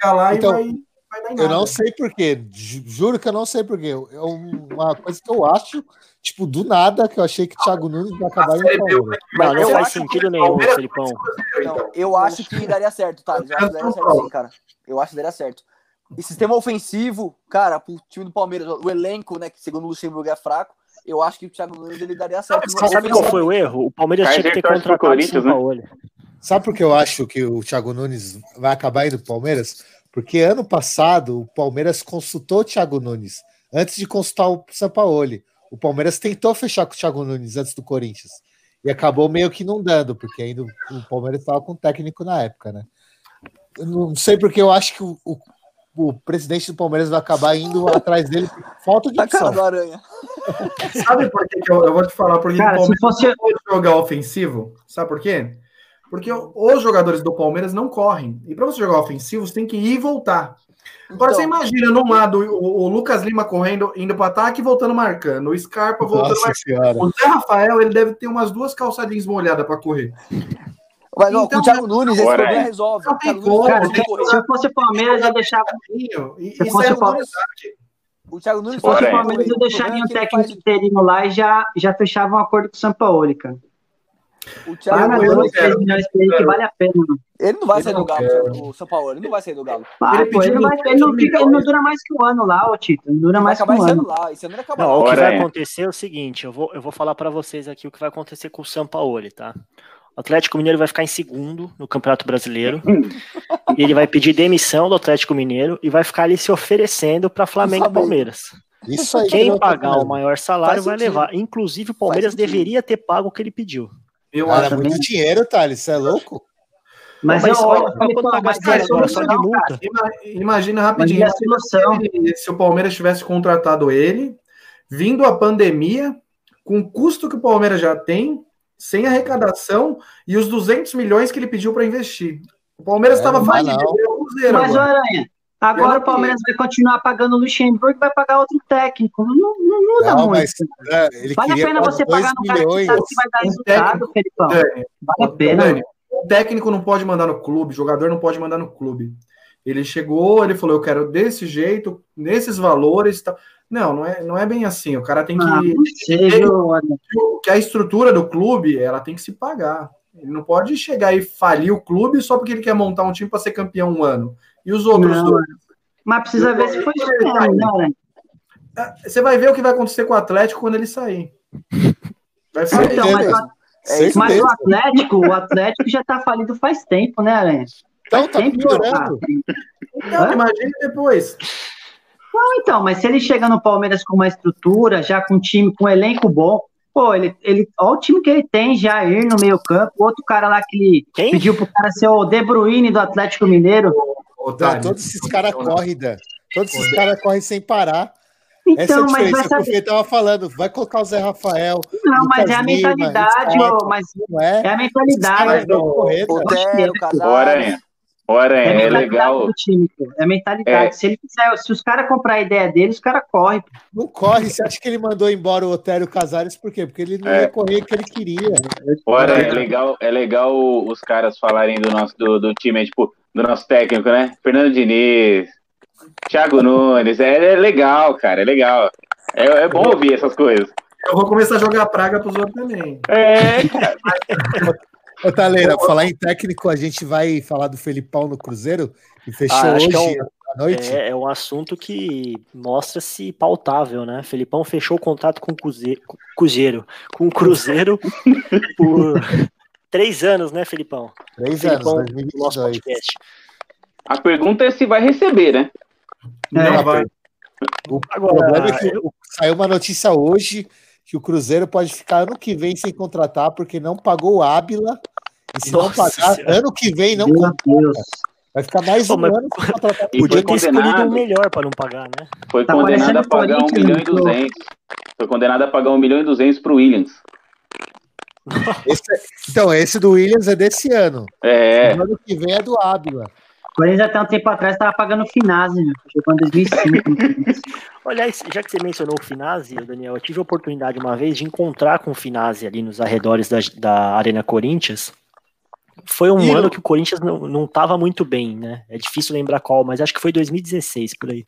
chegar lá então, e vai, vai Eu não sei porquê, juro que eu não sei porquê. É uma coisa que eu acho, tipo, do nada, que eu achei que o Thiago Nunes vai acabar em Palmeiras. Não, não faz sentido nenhum, Felipão. Não, eu acho que daria certo, tá? Eu acho que daria certo sim, cara. Eu acho que daria certo. E sistema ofensivo, cara, pro time do Palmeiras, o elenco, né, que segundo o Luxemburgo é fraco, eu acho que o Thiago Nunes ele daria certo. Você sabe qual foi o erro? O Palmeiras tinha que ter contratado o Paulo. Né? Sabe por que eu acho que o Thiago Nunes vai acabar indo pro Palmeiras? Porque ano passado o Palmeiras consultou o Thiago Nunes antes de consultar o Sampaoli. O Palmeiras tentou fechar com o Thiago Nunes antes do Corinthians e acabou meio que não dando, porque ainda o Palmeiras estava com técnico na época, né? Eu não sei porque eu acho que o, o, o presidente do Palmeiras vai acabar indo atrás dele por falta de opção. do aranha. [LAUGHS] Sabe por que eu, eu, vou te falar? Porque Cara, o Palmeiras fosse... não pode jogar ofensivo. Sabe por quê? Porque os jogadores do Palmeiras não correm. E para você jogar ofensivo, você tem que ir e voltar. Agora então, você imagina no lado o, o, Lucas Lima correndo, indo para ataque e voltando marcando. O Scarpa voltando marcando. O Zé Rafael, ele deve ter umas duas calçadinhas molhadas para correr. Mas então, o Thiago Nunes, esse problema é. resolve. Não tem como, cara, se, se eu fosse o Palmeiras, eu deixava. Se eu fosse o Palmeiras. O Thiago Nunes, se fosse o Palmeiras, eu deixaria um técnico interino lá e já, já fechava um acordo com o São Paulo, cara. O Thiago ah, Nunes, que vale a pena. Ele não vai sair do Galo, o São Paulo. Ele não vai sair do Galo. Ah, ele, pô, ele, não, ele, não fica, ele não dura mais que um ano lá, ô Tito. Não dura mais que um ano. Lá, esse ano não, não, o que vai acontecer é o seguinte: eu vou, eu vou falar para vocês aqui o que vai acontecer com o São Paulo, tá? O Atlético Mineiro vai ficar em segundo no Campeonato Brasileiro. e ele vai pedir demissão do Atlético Mineiro e vai ficar ali se oferecendo para Flamengo e Palmeiras. Isso aí Quem pagar o maior salário vai levar. Inclusive, o Palmeiras deveria ter pago o que ele pediu. Eu Cara, acho muito dinheiro, Thales. Você é louco? Mas, mas eu, quanto tá gastando agora só de multa. Imagina rapidinho se, se o Palmeiras tivesse contratado ele, vindo a pandemia, com o custo que o Palmeiras já tem, sem arrecadação e os 200 milhões que ele pediu para investir. O Palmeiras estava é, fazendo Cruzeiro. Mas. Aranha, agora o Palmeiras vai continuar pagando o Luxemburgo e vai pagar outro técnico. Não, não muda não, muito. Mas, é, vale a pena você pagar no cara que, sabe que vai dar resultado, Felipão. Vale a pena. O técnico não pode mandar no clube, o jogador não pode mandar no clube. Ele chegou, ele falou: Eu quero desse jeito, nesses valores. Tá. Não, não é, não é bem assim. O cara tem que. Ah, sei, que a estrutura do clube ela tem que se pagar. Ele não pode chegar e falir o clube só porque ele quer montar um time para ser campeão um ano. E os outros não, dois. Mas precisa ver se foi isso, né? É, você vai ver o que vai acontecer com o Atlético quando ele sair. Vai sair. Então, mas, é mas o Atlético, o Atlético já está falido faz tempo, né, Aranha? Então, tá piorando. Então, imagine depois. Não, então, mas se ele chega no Palmeiras com uma estrutura, já com um time, com um elenco bom, Pô, ele, ele, olha o time que ele tem, Jair no meio campo, outro cara lá que ele Quem? pediu pro cara ser o De Bruyne do Atlético Mineiro. Otário. todos esses caras correm, Dan. Todos esses caras correm sem parar. Essa é Então, a mas vai diferença que o saber. Tava falando. Vai colocar o Zé Rafael. Não, mas Lucas é a Lima, mentalidade, ô, mas Não é? é a mentalidade. Esses caras vão correr, Dan. Otero, Ô, Casares. Aranha. Ô, Aranha, É é mentalidade legal. do time. É a mentalidade. É. Se, ele quiser, se os caras comprar a ideia dele, os caras correm. Não corre. Você acha que ele mandou embora o Otério Casares por quê? Porque ele não É. ia correr o que ele queria. Aranha, é legal, é legal os caras falarem do nosso do, do time, é, tipo, do nosso técnico, né? Fernando Diniz, Thiago Nunes. É, é legal, cara, é legal. É, é bom ouvir essas coisas. Eu vou começar a jogar praga pros outros também. É, [LAUGHS] cara. Ô, Taleira, falar em técnico, a gente vai falar do Felipão no Cruzeiro, que fechou Ah, hoje que é um- à noite. É, é um assunto que mostra-se pautável, né? Felipão fechou o contrato com o Cruzeiro, Cruzeiro, com o Cruzeiro [LAUGHS] por três anos, né, Felipão? Três Felipão, anos, no nosso 2022. podcast. A pergunta é se vai receber, né? Não É. vai. O Agora, problema é que o- saiu uma notícia hoje que o Cruzeiro pode ficar ano que vem sem contratar porque não pagou o Ábila. E se não Nossa pagar, Senhora. ano que vem não Meu contrata. Deus. Vai ficar mais Pô, um ano sem contratar. E Podia ter escolhido um melhor para não pagar, né? foi Tá condenado a pagar um Corinthians, milhão e pô. duzentos. Foi condenado a pagar um milhão e duzentos pro Williams. Esse é- então, esse do Williams é desse ano. É, O ano que vem é do Ábila. O Corinthians até um tempo atrás estava pagando o Finazzi, né? Jogou em 2005. no Corinthians. Aliás, já que você mencionou o Finazzi, Daniel, eu tive a oportunidade uma vez de encontrar com o Finazzi ali nos arredores da, da Arena Corinthians. Foi um Ih, ano não. que o Corinthians não, não tava muito bem, né? É difícil lembrar qual, mas acho que foi 2016 por aí.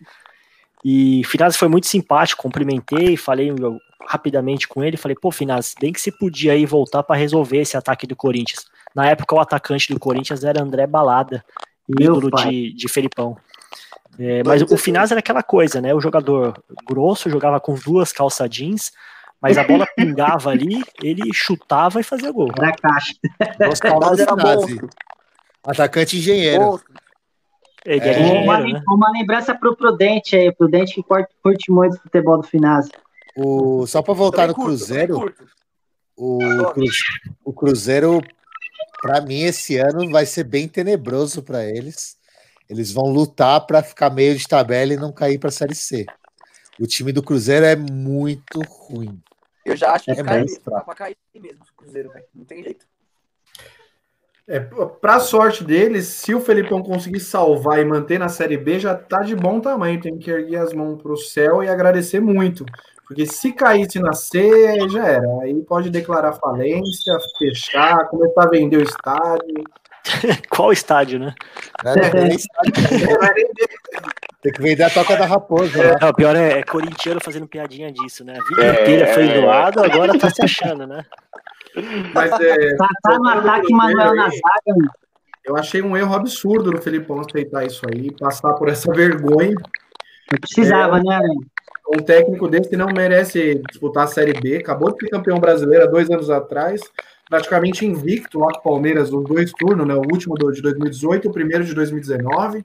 E o Finazzi foi muito simpático, cumprimentei, falei eu, rapidamente com ele, falei, pô, Finazzi, bem que você podia aí voltar para resolver esse ataque do Corinthians. Na época, o atacante do Corinthians era André Balada, ídolo de, de Felipão. É, mas o Finazzi era aquela coisa, né? O jogador grosso jogava com duas calça jeans, mas a bola [LAUGHS] pingava ali, ele chutava e fazia gol. Era a caixa. [LAUGHS] Mas era. Atacante engenheiro. Pô, Ele É. era uma, engenheiro, lem- né? uma lembrança pro Prudente aí, Prudente que curte, curte muito o futebol do Finazzi. O, só para voltar no curto, Cruzeiro, o, o Cruzeiro, para mim, esse ano vai ser bem tenebroso para eles. Eles vão lutar para ficar meio de tabela e não cair para a Série C. O time do Cruzeiro é muito ruim. Eu já acho que É cai bem mesmo. Tá pra cair mesmo o Cruzeiro, velho. Não tem jeito. É, pra sorte deles, se o Felipão conseguir salvar e manter na Série B, já tá de bom tamanho. Tem que erguer as mãos pro céu e agradecer muito. Porque se caísse na C, já era. Aí pode declarar falência, fechar, começar a vender o estádio. [LAUGHS] Qual estádio, né? né? Não tem nem estádio. Tem que vender a toca da raposa. É, o pior é, é corintiano fazendo piadinha disso, né? A vida É, inteira foi é. zoado, agora tá se achando, né? Mas é, Tá, tá no ataque Manuel na zaga, eu achei um erro absurdo do Felipão aceitar isso aí, passar por essa vergonha. Não precisava, né, Aranha? Um técnico desse não merece disputar a Série B. Acabou de ser campeão brasileiro há dois anos atrás, praticamente invicto lá com o Palmeiras, os dois turnos, né? O último de 2018 e o primeiro de 2019.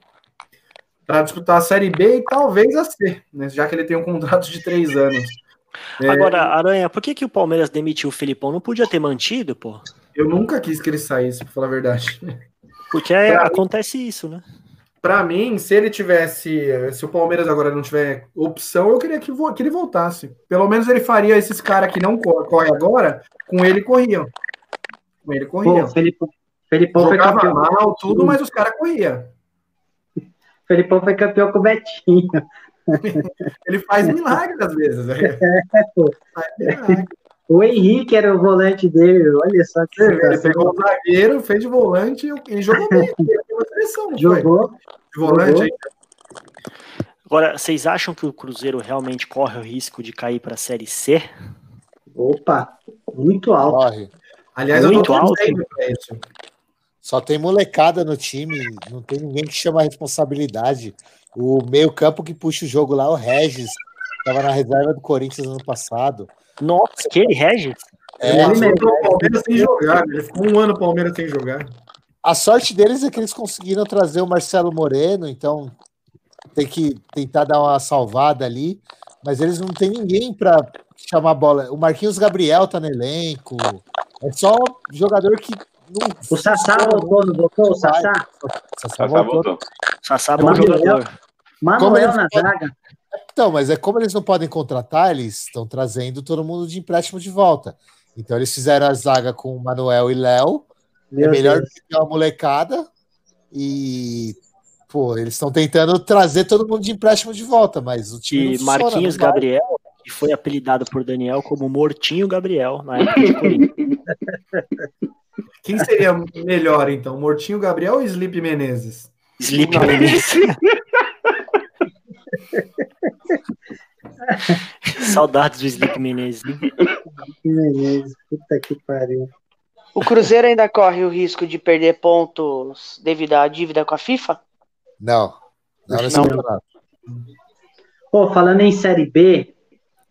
Para disputar a Série B e talvez a C, né? Já que ele tem um contrato de três anos. É, Agora, Aranha, por que, que o Palmeiras demitiu o Felipão? Não podia ter mantido, pô? eu nunca quis que ele saísse, para falar a verdade. Porque é- Pra acontece isso, né? Para mim, se ele tivesse, se o Palmeiras agora não tiver opção, eu queria que, que ele voltasse. Pelo menos ele faria esses caras que não cor- correm agora, com ele corriam. Com ele Pô, corriam. o Felipão, foi campeão. mal, tudo, mas os caras corriam. [LAUGHS] Felipão foi campeão com o Betinho. [LAUGHS] Ele faz milagre às vezes. né? [LAUGHS] pô. Faz milagre. O Henrique era o volante dele, olha só que Ele pegou o zagueiro, fez de volante e jogou bem. [LAUGHS] Seleção, foi? Jogou. De volante jogou. aí. Agora, vocês acham que o Cruzeiro realmente corre o risco de cair pra Série C? Opa, muito alto. Corre. Aliás, eu Muito tô alto. isso. Só tem molecada no time, não tem ninguém que chama a responsabilidade. O meio-campo que puxa o jogo lá, é o Regis, estava na reserva do Corinthians ano passado. Nossa, aquele Regis? É, Ele Ele mesmo. ficou o Palmeiras sem jogar. Ele ficou um ano o Palmeiras sem jogar. a sorte deles é que eles conseguiram trazer o Marcelo Moreno, então tem que tentar dar uma salvada ali, mas eles não têm ninguém para chamar bola. O Marquinhos Gabriel tá no elenco. É só jogador que. Não, O Sassá voltou, não voltou? O Sassá? Sassá Sassá voltou. voltou. Sassá é bom jogador. Manuel na zaga. Então, mas é como eles não podem contratar, eles estão trazendo todo mundo de empréstimo de volta. Então eles fizeram a zaga com Manuel e Léo. É melhor Deus. que uma molecada. E, pô, eles estão tentando trazer todo mundo de empréstimo de volta, mas o time E funciona, Marquinhos não vai. Gabriel, que foi apelidado por Daniel como Mortinho Gabriel, na época de Corinthians. [LAUGHS] Quem seria melhor, então? Mortinho Gabriel ou Sleep Menezes? Sleep Menezes. [LAUGHS] [LAUGHS] Saudades do Sleep Menezes. Que beleza. Puta que pariu. O Cruzeiro ainda corre o risco de perder pontos devido à dívida com a FIFA? Não. Não, nesse Não. campeonato. Pô, falando em Série B,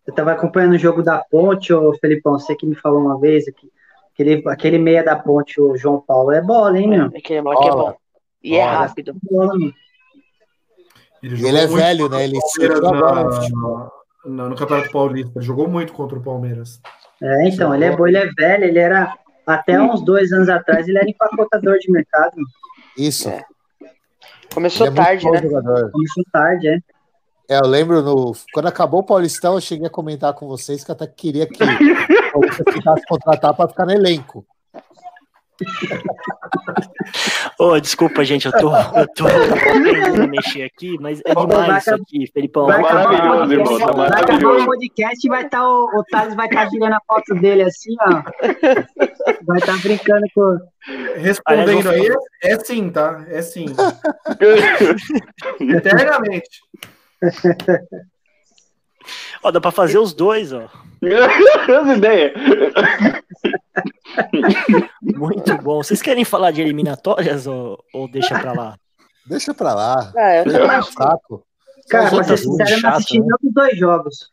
eu tava acompanhando o jogo da Ponte, ô Felipão, você que me falou uma vez, aqui, aquele, aquele meia da Ponte, o João Paulo, é bola, hein, meu? Aquele é Bola. bom. E é Bola. rápido. Bola, meu. E ele é velho, né? Ele Palmeiras na- na- no Campeonato Paulista. Ele jogou muito contra o Palmeiras. É, então, ele é bom, ele é velho, ele era, até uns dois anos atrás, ele era empacotador de mercado. Isso. É. Ele Começou é tarde, né? jogador. começou tarde, é. É, eu lembro no. Quando acabou o Paulistão, eu cheguei a comentar com vocês que eu até queria que [LAUGHS] o Paulista tentasse contratar para ficar no elenco. Ô, desculpa, gente, eu tô, eu tô aprendendo a mexer aqui, mas é Vai demais isso aqui, Felipão. Vai acabar o maravilhoso, podcast, irmão, tá vai acabar maravilhoso. o podcast e vai estar o, o Thales vai estar girando a foto dele assim, ó. Vai estar brincando com. Respondendo aí, é, é sim, tá? É sim. [LAUGHS] Eternamente. [LAUGHS] Ó, dá pra fazer os dois, ó. As ideias. Muito bom. Vocês querem falar de eliminatórias ou, ou deixa pra lá? Deixa pra lá. Ah, eu é acho. fraco. Cara, pra ser sincero, eu não assisti né? nenhum dos dois jogos.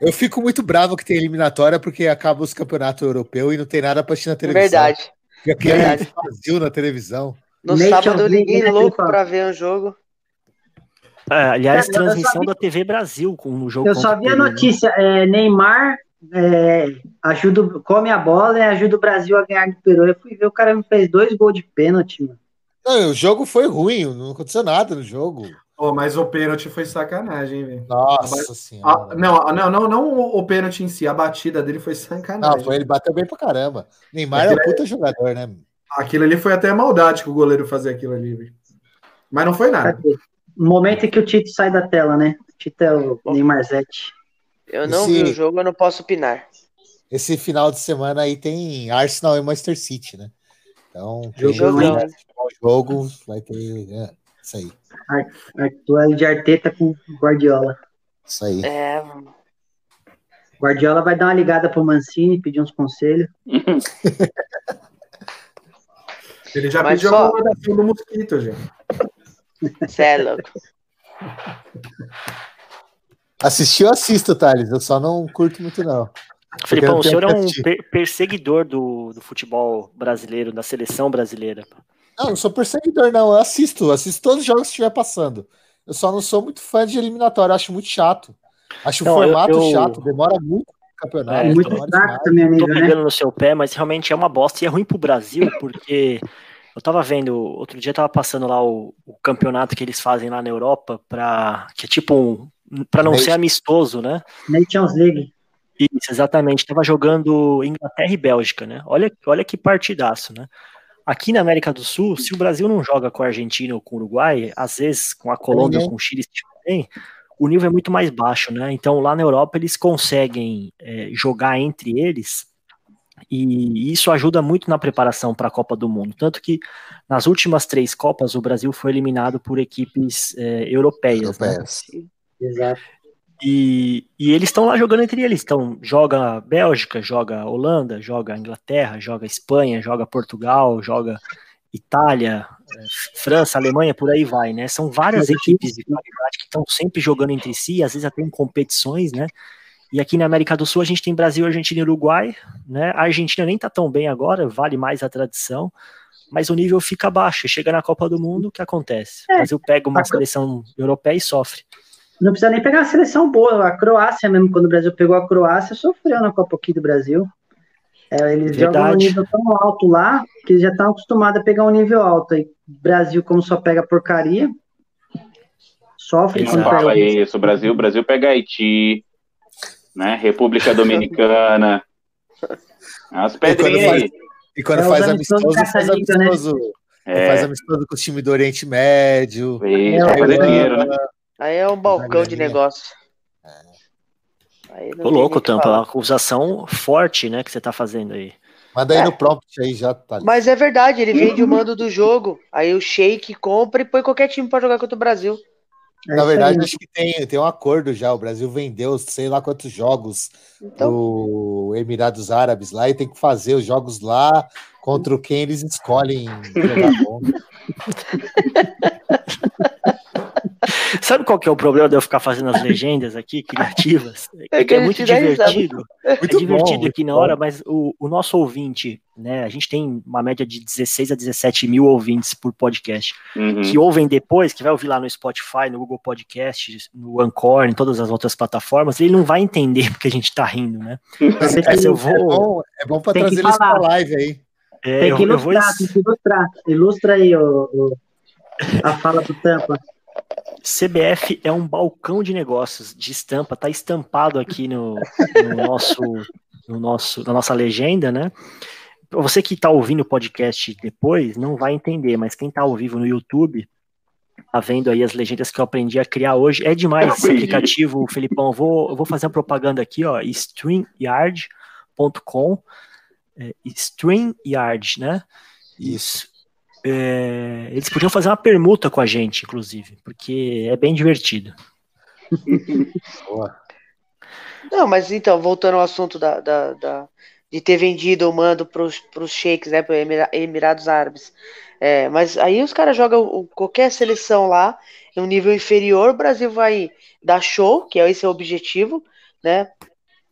Eu fico muito bravo que tem eliminatória porque acaba os campeonatos europeus e não tem nada pra assistir na televisão. Verdade. Fica aquele Verdade. vazio na televisão. No Nations sábado, ninguém né, louco pra ver um jogo. É, aliás, eu transmissão vi- da TV Brasil com o jogo Eu só vi a né? notícia: é, Neymar é, ajuda, come a bola e ajuda o Brasil a ganhar do Peru. Eu fui ver, o cara me fez dois gols de pênalti, mano. Não, o jogo foi ruim, não aconteceu nada no jogo. Ô, mas o pênalti foi sacanagem, velho. Nossa Ah, senhora. não, não, não, não o, pênalti em si, a batida dele foi sacanagem. Não, foi, ele bateu bem pra caramba. Neymar é um puta jogador, né? Aquilo ali foi até maldade que o goleiro fazer aquilo ali, velho. Mas não foi nada. No momento em que o Tito sai da tela, né? O Tito é o Neymar Zete. Eu não Esse- vi o jogo, eu não posso opinar. Esse final de semana aí tem Arsenal e Manchester City, né? Então, quem Jogão. quiser assistir o jogo vai ter. É, isso aí. Duelo de Arteta com Guardiola. Isso aí. É, Guardiola vai dar uma ligada pro Mancini, pedir uns conselhos. [LAUGHS] Ele já Mas pediu só- a do mosquito, já. Cê é louco. Assistir, eu assisto, Thales. Eu só não curto muito, não. Felipão, Eu o senhor é um per- perseguidor do, do futebol brasileiro, da seleção brasileira. Não, não sou perseguidor, não. Eu assisto. Assisto todos os jogos que estiver passando. Eu só não sou muito fã de eliminatório. Eu acho muito chato. Acho Não, o eu- formato eu- chato. Demora muito o campeonato. É, muito demora fraco demais. também, Tô né? pegando no seu pé, mas realmente é uma bosta e é ruim pro Brasil, porque eu tava vendo, outro dia tava passando lá o, o campeonato que eles fazem lá na Europa, pra, que é tipo um. Pra não ser Nation- amistoso, né? Nations League. Isso, exatamente. Tava jogando Inglaterra e Bélgica, né? Olha, olha que partidaço, né? Aqui na América do Sul, se o Brasil não joga com a Argentina ou com o Uruguai, às vezes com a Colômbia ou Ninguém. com o Chile, se o nível é muito mais baixo, né? Então lá na Europa eles conseguem é, jogar entre eles e isso ajuda muito na preparação para a Copa do Mundo. Tanto que nas últimas três Copas o Brasil foi eliminado por equipes é, europeias, né? Europeias. Exato. E, e eles estão lá jogando entre eles. Então, joga Bélgica, joga Holanda, joga Inglaterra, joga Espanha, joga Portugal, joga Itália, eh, França, Alemanha, por aí vai, né? São várias equipes de qualidade que estão sempre jogando entre si, às vezes até em competições, né? E aqui na América do Sul a gente tem Brasil, Argentina e Uruguai, né? A Argentina nem tá tão bem agora, vale mais a tradição, mas o nível fica baixo. Chega na Copa do Mundo, o que acontece? O É. Brasil pega uma A- seleção europeia e sofre. Não precisa nem pegar a seleção boa. A Croácia mesmo, quando o Brasil pegou a Croácia, sofreu na Copa aqui do Brasil. É, eles Verdade. jogam um nível tão alto lá que eles já estão acostumados a pegar um nível alto. E Brasil, como só pega porcaria, sofre quando Não pega. fala isso, o Brasil, o Brasil pega Haiti, né? República Dominicana. As pedrinhas aí. E quando É, faz os amistoso, faz né? amistoso. É, Faz amistoso com o time do Oriente Médio. isso, É, é, dinheiro, né? Aí é um balcão de negócio. Aí não Ô, tem louco, Tampa, é falar. uma acusação forte, né, que você tá fazendo aí. Manda aí É. no prompt aí já, tá. Mas é verdade, ele vende o mando do jogo. Aí o Sheik compra e põe qualquer time pra jogar contra o Brasil. É Na verdade, aí. acho que tem, tem um acordo já. O Brasil vendeu sei lá quantos jogos Então, do Emirados Árabes lá e tem que fazer os jogos lá contra quem eles escolhem. [LAUGHS] [LAUGHS] Sabe qual que é o problema de eu ficar fazendo as [LAUGHS] legendas aqui, criativas? É É que que a é muito divertido. Muito é divertido bom, aqui na muito hora, mas o, o nosso ouvinte, né? A gente tem uma média de 16 a 17 mil ouvintes por podcast. Uhum. Que ouvem depois, que vai ouvir lá no Spotify, no Google Podcast, no Anchor, em todas as outras plataformas, ele não vai entender [LAUGHS] porque a gente tá rindo, né? Mas Tem Mas que- eu é vou. bom, é bom pra Tem que trazer eles pra falar. live aí. é, Tem que eu vou ilustrar, tem que ilustrar. Ilustra aí o, o- a fala do Tampa. CBF é um balcão de negócios de estampa, tá estampado aqui no, no nosso, no nosso, na nossa legenda, né? Pra Você que tá ouvindo o podcast depois não vai entender, mas quem tá ao vivo no YouTube tá vendo aí as legendas que eu aprendi a criar hoje. É demais esse aplicativo, Felipão. Eu vou, eu vou fazer uma propaganda aqui, ó, streamyard.com, é, StreamYard, né? Isso. É, eles podiam fazer uma permuta com a gente, inclusive, porque é bem divertido. Não, mas então, voltando ao assunto da, da- da- de ter vendido o mando para os sheiks, né, para Emirados Árabes. É, mas aí os caras jogam qualquer seleção lá, em um nível inferior, o Brasil vai dar show, que é esse é o objetivo, né?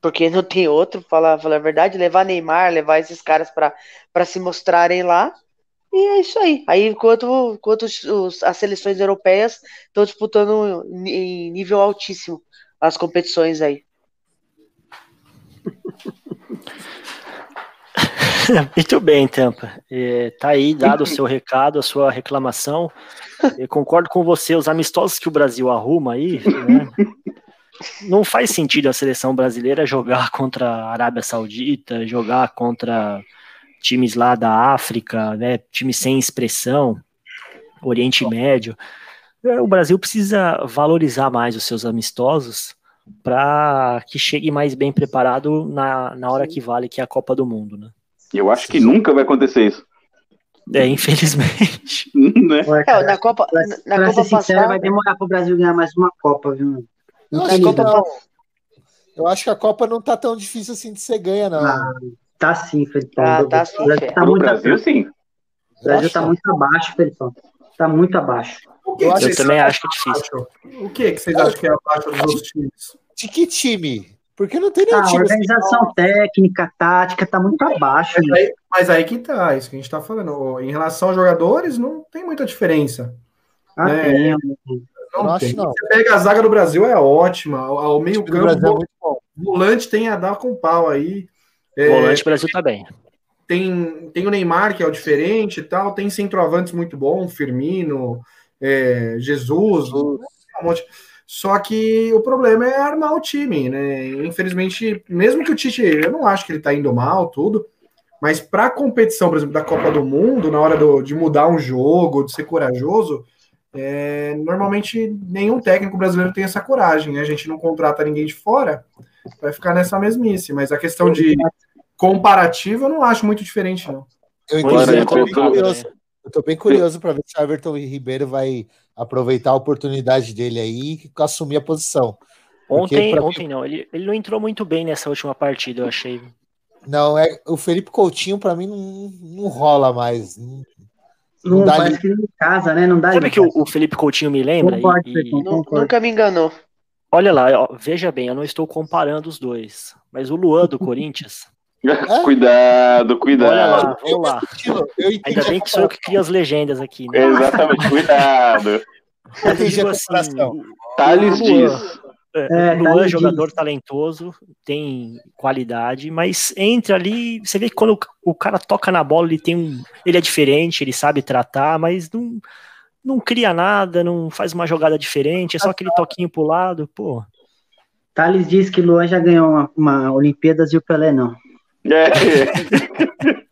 Porque não tem outro, falar, falar a verdade, levar Neymar, levar esses caras para se mostrarem lá. E é isso aí. Aí, enquanto, enquanto os- as seleções europeias estão disputando em nível altíssimo as competições aí. [LAUGHS] Muito bem, Tampa. É, tá aí dado o seu recado, a sua reclamação. Eu concordo com você, os amistosos que o Brasil arruma aí, né, não faz sentido a seleção brasileira jogar contra a Arábia Saudita, jogar contra times lá da África, né, times sem expressão, Oriente Médio. É, O Brasil precisa valorizar mais os seus amistosos para que chegue mais bem preparado na, na hora que vale, que é a Copa do Mundo, né? Eu acho que nunca vai acontecer isso. É, infelizmente. [LAUGHS] né? É, na Copa, pra, na, na pra Copa ser sincero, passada. vai demorar pro Brasil ganhar mais uma Copa, viu? Eu Não acho, tem que liga. não. eu acho que a Copa não tá tão difícil assim de ser ganha, não. Ah, Tá sim, Felipão. Ah, O tá sim, Brasil Fê. tá Pro muito, Brasil, sim. o Brasil tá muito abaixo, Felipão. Tá muito abaixo. O que Eu que Eu também acho que é difícil. abaixo? O que, que vocês acham que é abaixo dos outros times? De que time? Porque não tem nenhum a time assim. organização técnica, tática, tá muito abaixo. Mas aí, mas aí que tá, isso que a gente tá falando. Em relação aos jogadores, não tem muita diferença. Ah, É. tem. Não acho, tem. não. Você pega a zaga do Brasil, é ótima. O meio time do Brasil é volante tem a dar com pau aí. É, Volante, Brasil tá bem. tem, tem o Neymar, que é o diferente e tal. Tem centroavantes muito bom, Firmino, é, Jesus, um monte. Só que o problema é armar o time, né? Infelizmente, mesmo que o Tite, eu não acho que ele tá indo mal, tudo, mas para competição, por exemplo, da Copa do Mundo, na hora do- de mudar um jogo, de ser corajoso, é, normalmente nenhum técnico brasileiro tem essa coragem, né? A gente não contrata ninguém de fora, vai ficar nessa mesmice. Mas a questão de comparativo, eu não acho muito diferente, não. Eu, inclusive, é, eu tô bem colocado, curioso. né? Eu tô bem curioso para ver se o Everton Ribeiro vai aproveitar a oportunidade dele aí e assumir a posição. Porque Ontem, mim- ontem não, ele, ele não entrou muito bem nessa última partida, eu achei. Não, é o Felipe Coutinho para mim não, não rola mais. Não, Não, não dá parece que ele em casa, né? Não dá Sabe que o, o Felipe Coutinho me lembra? Concordo, E- e-. Nunca me enganou. olha lá, ó, veja bem, eu não estou comparando os dois, mas o Luan do Corinthians, [LAUGHS] Cuidado, cuidado. olha lá, vamos lá. Ainda bem que sou eu que crio as legendas aqui, né? Exatamente, cuidado. [LAUGHS] Eu assim, comparação. o- Thales Luan. diz. É, É, Luan tá é jogador talentoso, tem qualidade, mas entra ali, você vê que quando o, o cara toca na bola, ele tem um, ele é diferente, ele sabe tratar, mas não, não cria nada, não faz uma jogada diferente, é só aquele toquinho pro lado, pô. Thales diz que Luan já ganhou uma, uma Olimpíadas e o Pelé não. É, [LAUGHS]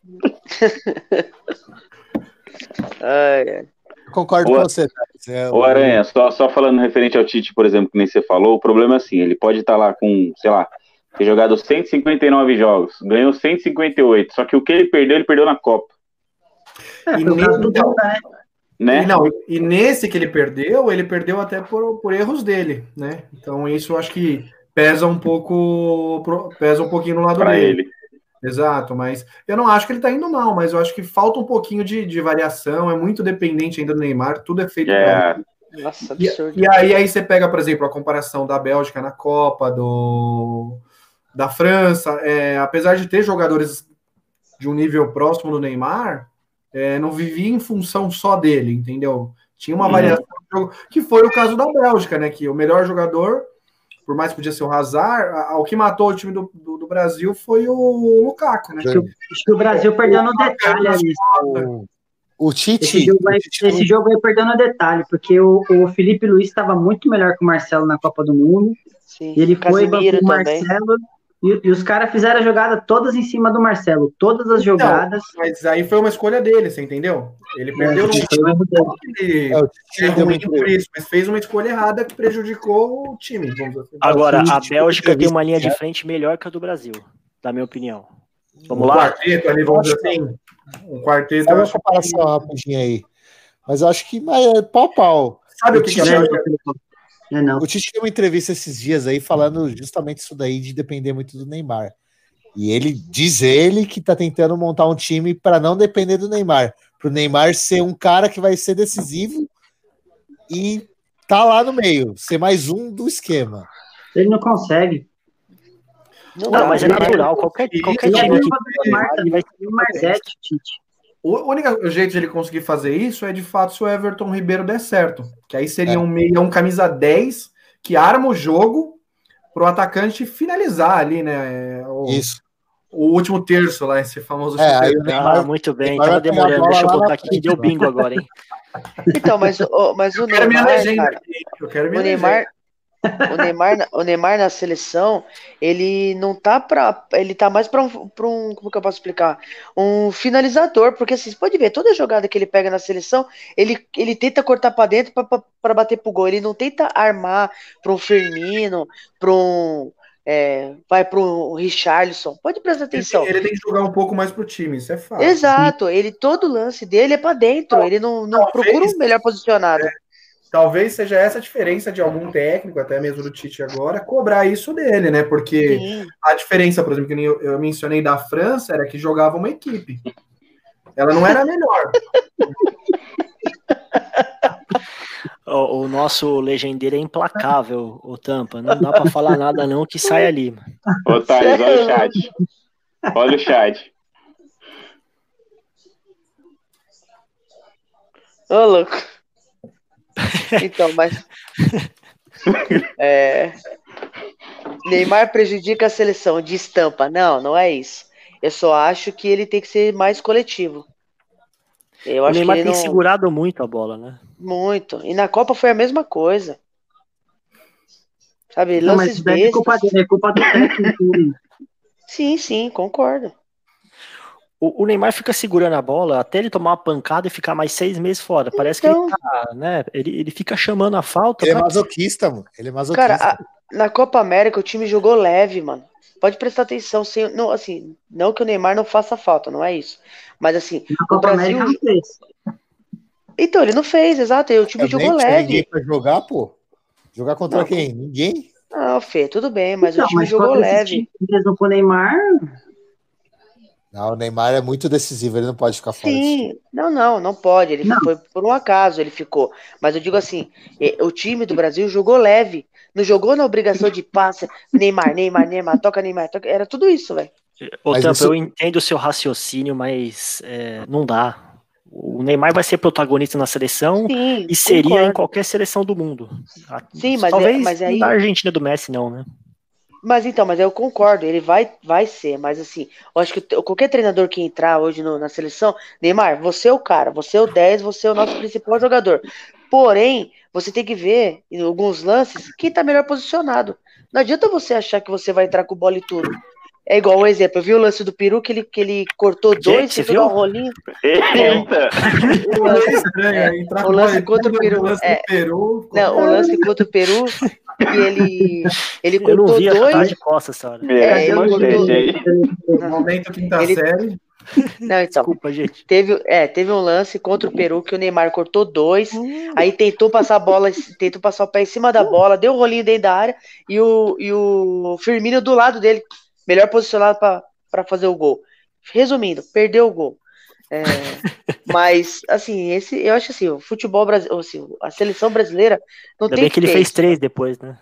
Ai, Concordo Ô, com você. É, Ô Aranha, só, só falando referente ao Tite, por exemplo, que nem você falou, o problema é assim, ele pode estar lá com, sei lá, ter jogado 159 jogos, ganhou 158, só que o que ele perdeu, ele perdeu na Copa, É, E o né? E, não, e nesse que ele perdeu, ele perdeu até por, por erros dele, né? Então isso eu acho que pesa um pouco, pesa um pouquinho no lado Pra dele. ele. Exato, mas eu não acho que ele tá indo mal, mas eu acho que falta um pouquinho de, de variação, é muito dependente ainda do Neymar, tudo é feito pra ele. É, Nossa, E, e aí, aí você pega, por exemplo, a comparação da Bélgica na Copa, do da França, é, apesar de ter jogadores de um nível próximo do Neymar, é, não vivia em função só dele, entendeu? Tinha uma Uhum. variação do jogo, que foi o caso da Bélgica, né? Que o melhor jogador, por mais que podia ser o Hazard, a- o que matou o time do, do, do Brasil foi o Lukaku, né? Acho que o Brasil perdeu no detalhe ali. O, o Tite. Esse jogo, aí, o Tite esse jogo perdeu no detalhe, porque o, o Felipe Luiz estava muito melhor que o Marcelo na Copa do Mundo. Sim. E ele foi bancou o também. E, e os caras fizeram a jogada todas em cima do Marcelo. Todas as Então, jogadas. Mas aí foi uma escolha dele, você entendeu? Ele perdeu no um É, o Tite é deu ruim muito por isso, mas fez uma escolha errada que prejudicou o time, vamos dizer assim. Agora, a Bélgica tem uma linha de frente melhor que a do Brasil, na minha opinião. Um Vamos lá? quarteto ali, vamos dizer assim. Um quarteto. Eu uma acho que- comparação rapidinha aí. Mas eu acho que mas é pau pau. Sabe o o que, que a Tite- Bélgica Não, é não. O Tite deu uma entrevista esses dias aí falando justamente isso daí de depender muito do Neymar. E ele diz ele que tá tentando montar um time para não depender do Neymar, para o Neymar ser um cara que vai ser decisivo e tá lá no meio, ser mais um do esquema. Ele não consegue. Não, Não, mas é natural. Qualquer, qualquer é time que culpa do Neymar ele vai também. O Marzete, Tite. O único jeito de ele conseguir fazer isso é de fato se o Everton Ribeiro der certo. Que aí seria um meia, um camisa 10 que arma o jogo pro atacante finalizar ali, né? é, O, Isso. o último terço lá, esse famoso É, aí o Ah, Neymar, muito bem, Neymar tava demorando. Deixa eu botar aqui que deu bingo agora, hein? Então, mas, o- mas o Eu quero minha Neymar, legenda cara. Eu quero o minha Neymar, legenda. O Neymar, na- o Neymar na seleção, ele não tá pra. Ele tá mais pra um, pra um. Como que eu posso explicar? Um finalizador, porque assim, você pode ver, toda jogada que ele pega na seleção, ele, ele tenta cortar pra dentro pra bater pro gol. Ele não tenta armar pra um Firmino, pra um. é, vai para um Richarlison. Pode prestar atenção. Ele, ele tem que jogar um pouco mais pro time, isso é fato. Exato, ele todo lance dele é pra dentro, ele não, não Talvez- procura um melhor posicionado. Talvez seja essa a diferença de algum técnico, até mesmo do Tite agora, cobrar isso dele, né? Porque Sim. a diferença, por exemplo, que eu, eu mencionei da França, era que jogava uma equipe. Ela não era a melhor. [LAUGHS] O, o nosso legendeiro é implacável, o Tampa. Não dá pra falar nada não que sai ali. mano. Ô, Thales, olha o chat. Olha o chat. Ô, louco. Então, mas. É, Neymar prejudica a seleção de estampa. Não, não é isso. Eu só acho que ele tem que ser mais coletivo. Eu O acho Neymar que ele tem não. segurado muito a bola, né? Muito. E na Copa foi a mesma coisa. Sabe, Não, mas lances isso daí é culpa é culpa do técnico. Sim, sim, concordo. O, o Neymar fica segurando a bola até ele tomar uma pancada e ficar mais seis meses fora. Parece que Então. ele tá, né? Ele, ele fica chamando a falta. Ele é masoquista, mano. Ele é masoquista. Cara, a- na Copa América o time jogou leve, mano. Pode prestar atenção, sem, não, assim, não que o Neymar não faça falta, não é isso. Mas assim, Na o Copa Brasil. América não fez. Então, ele não fez, exato. E o time Também jogou tinha leve. ninguém pra jogar, pô. Jogar contra Não. quem? Ninguém? Não, Fê, tudo bem, mas Não, o time mas jogou leve. mesmo com o Neymar, Não, o Neymar é muito decisivo, ele não pode ficar fora. Sim, não, não, não pode. Ele Não. foi por um acaso, ele ficou. Mas eu digo assim, eh, o time do Brasil jogou leve. Não jogou na obrigação de passe, Neymar, Neymar, Neymar, toca Neymar, toca... era tudo isso, velho. Ô, Tampa, isso- eu entendo o seu raciocínio, mas é, não dá. o Neymar vai ser protagonista na seleção Sim, e seria concordo. em qualquer seleção do mundo. Sim, mas é- Talvez mas aí- na Argentina do Messi não, né? Mas então, mas eu concordo, ele vai, vai ser, mas assim, eu acho que qualquer treinador que entrar hoje no- na seleção, Neymar, você é o cara, você é o 10, você é o nosso principal jogador. Porém, você tem que ver em alguns lances quem tá melhor posicionado. Não adianta você achar que você vai entrar com bola e tudo. É igual um exemplo, eu vi o lance do Peru que ele, que ele cortou Gente, dois, você tentou dar um viu? rolinho. Eita! O lance é estranho, entrar o lance contra o no Peru, é. Peru. Não, o lance contra o Peru, que ele, ele Eu não cortou vi, tá dois. de costas essa hora. É, É, manchete curto- aí. Momento quinta Ele- série. Não, então. Desculpa, gente. Teve, é, teve um lance contra o Peru que o Neymar cortou dois, aí tentou passar a bola, tentou passar o pé em cima da bola, deu um rolinho dentro da área e o, e o Firmino do lado dele, melhor posicionado para fazer o gol. Resumindo, perdeu o gol. É, [LAUGHS] mas, assim, esse, eu acho assim, o futebol brasileiro, assim, a seleção brasileira não Ainda tem bem que ele fez três depois, né?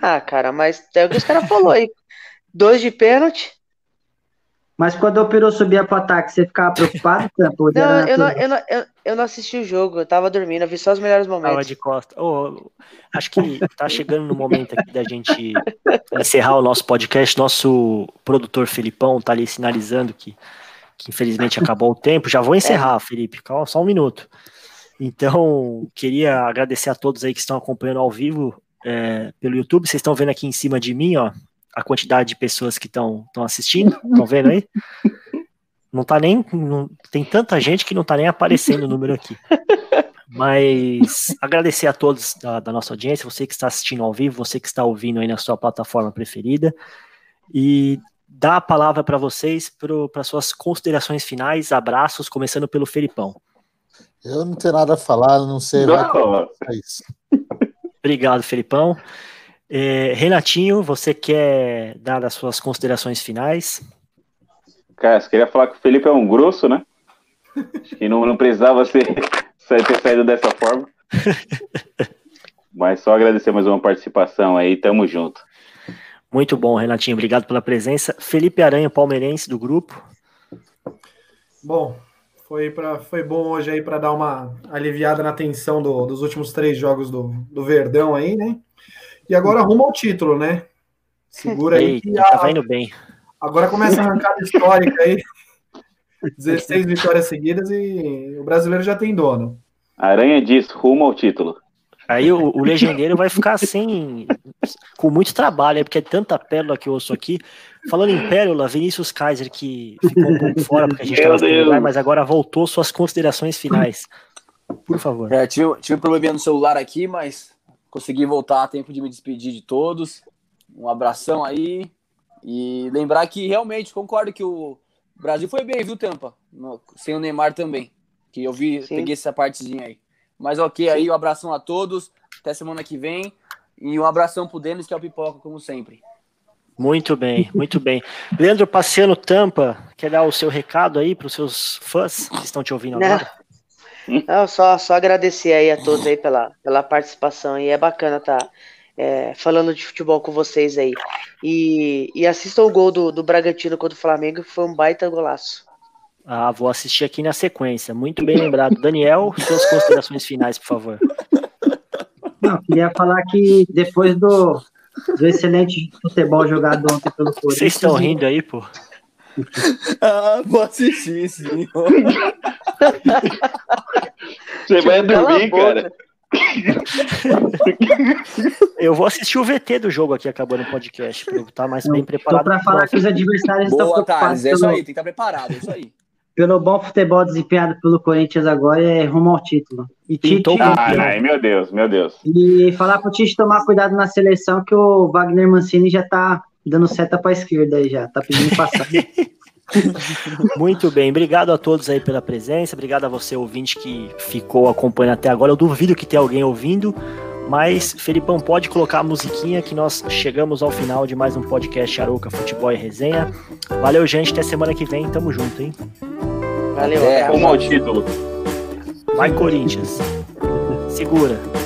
Ah, cara, mas é o que os caras falaram aí. Dois de pênalti. Mas quando o Peru subia pro ataque, você ficava preocupado, Campo? Não, eu não, eu, não, eu, eu não assisti o jogo, eu tava dormindo, eu vi só os melhores Tava momentos. de costa. Ô, acho que tá chegando no momento aqui da gente encerrar o nosso podcast. Nosso produtor Felipão tá ali sinalizando que, que infelizmente acabou o tempo. Já vou encerrar, Felipe. Calma, só um minuto. Então, queria agradecer a todos aí que estão acompanhando ao vivo é, pelo YouTube. Vocês estão vendo aqui em cima de mim, ó, a quantidade de pessoas que estão assistindo. Estão vendo aí? [LAUGHS] Não tá nem. não- tem tanta gente que não tá nem aparecendo o número aqui. Mas agradecer a todos da, da nossa audiência, você que está assistindo ao vivo, você que está ouvindo aí na sua plataforma preferida. E dar a palavra para vocês para suas considerações finais, abraços, começando pelo Felipão. Eu não tenho nada a falar, não sei. Não, É isso. Obrigado, Felipão. É, Renatinho, você quer dar as suas considerações finais? cara, você queria falar que o Felipe é um grosso, né? Acho que não, não precisava ser, [LAUGHS] ter saído dessa forma. [LAUGHS] Mas só agradecer mais uma participação aí, tamo junto. Muito bom, Renatinho, obrigado pela presença. Felipe Aranha, palmeirense do grupo. Bom, foi, pra, foi bom hoje aí para dar uma aliviada na tensão do- dos últimos três jogos do, do Verdão aí, né? E agora rumo ao título, né? Segura aí Eita, que tá a- indo bem. agora começa a arrancada histórica aí. [LAUGHS] 16 vitórias seguidas e o brasileiro já tem dono. Aranha diz rumo ao título. Aí o, o legendeiro vai ficar sem. com muito trabalho, porque é tanta pérola que eu ouço aqui. Falando em pérola, Vinícius Kaiser, que ficou um pouco fora porque a gente estava sem lugar, mas agora voltou suas considerações finais. Por favor. É, tive, tive um probleminha no celular aqui, mas consegui voltar a tempo de me despedir de todos. Um abração aí. E lembrar que realmente concordo que o Brasil foi bem, viu, Tampa? No- sem o Neymar também. Que eu vi, Sim. peguei essa partezinha aí. Mas ok, aí um abração a todos. Até semana que vem. E um abração pro Denis, que é o pipoca, como sempre. Muito bem, muito bem. Leandro Passeano Tampa, quer dar o seu recado aí para os seus fãs que estão te ouvindo Não. agora? Não, só, só agradecer aí a todos aí pela, pela participação e é bacana estar falando de futebol com vocês aí. E, e assistam o gol do, do Bragantino contra o Flamengo, que foi um baita golaço. Ah, vou assistir aqui na sequência. Muito bem lembrado. Daniel, suas considerações finais, por favor. Não, queria falar que depois do, do excelente futebol jogado ontem pelo Corinthians. Vocês estão rindo aí, pô? [LAUGHS] Ah, vou assistir, sim. Você vai dormir, cara. Eu vou assistir o VT do jogo aqui acabando o podcast, para eu estar mais bem Tô preparado. para pro falar que os adversários estão Boa, preocupados Thales. É isso pelo, aí, tem que estar preparado, é isso aí. pelo bom futebol desempenhado pelo Corinthians agora é rumo ao título. E Tite, ai, meu Deus, meu Deus. e falar pro Tite tomar cuidado na seleção que o Wagner Mancini já tá dando seta pra esquerda aí já, tá pedindo passar. [LAUGHS] Muito bem, obrigado a todos aí pela presença, obrigado a você ouvinte que ficou acompanhando até agora. Eu duvido que tenha alguém ouvindo, mas Felipão pode colocar a musiquinha que nós chegamos ao final de mais um podcast Arouca Futebol e Resenha. Valeu, gente, até semana que vem, tamo junto, hein? Valeu, É. Rumo ao título. Vai Corinthians. Segura.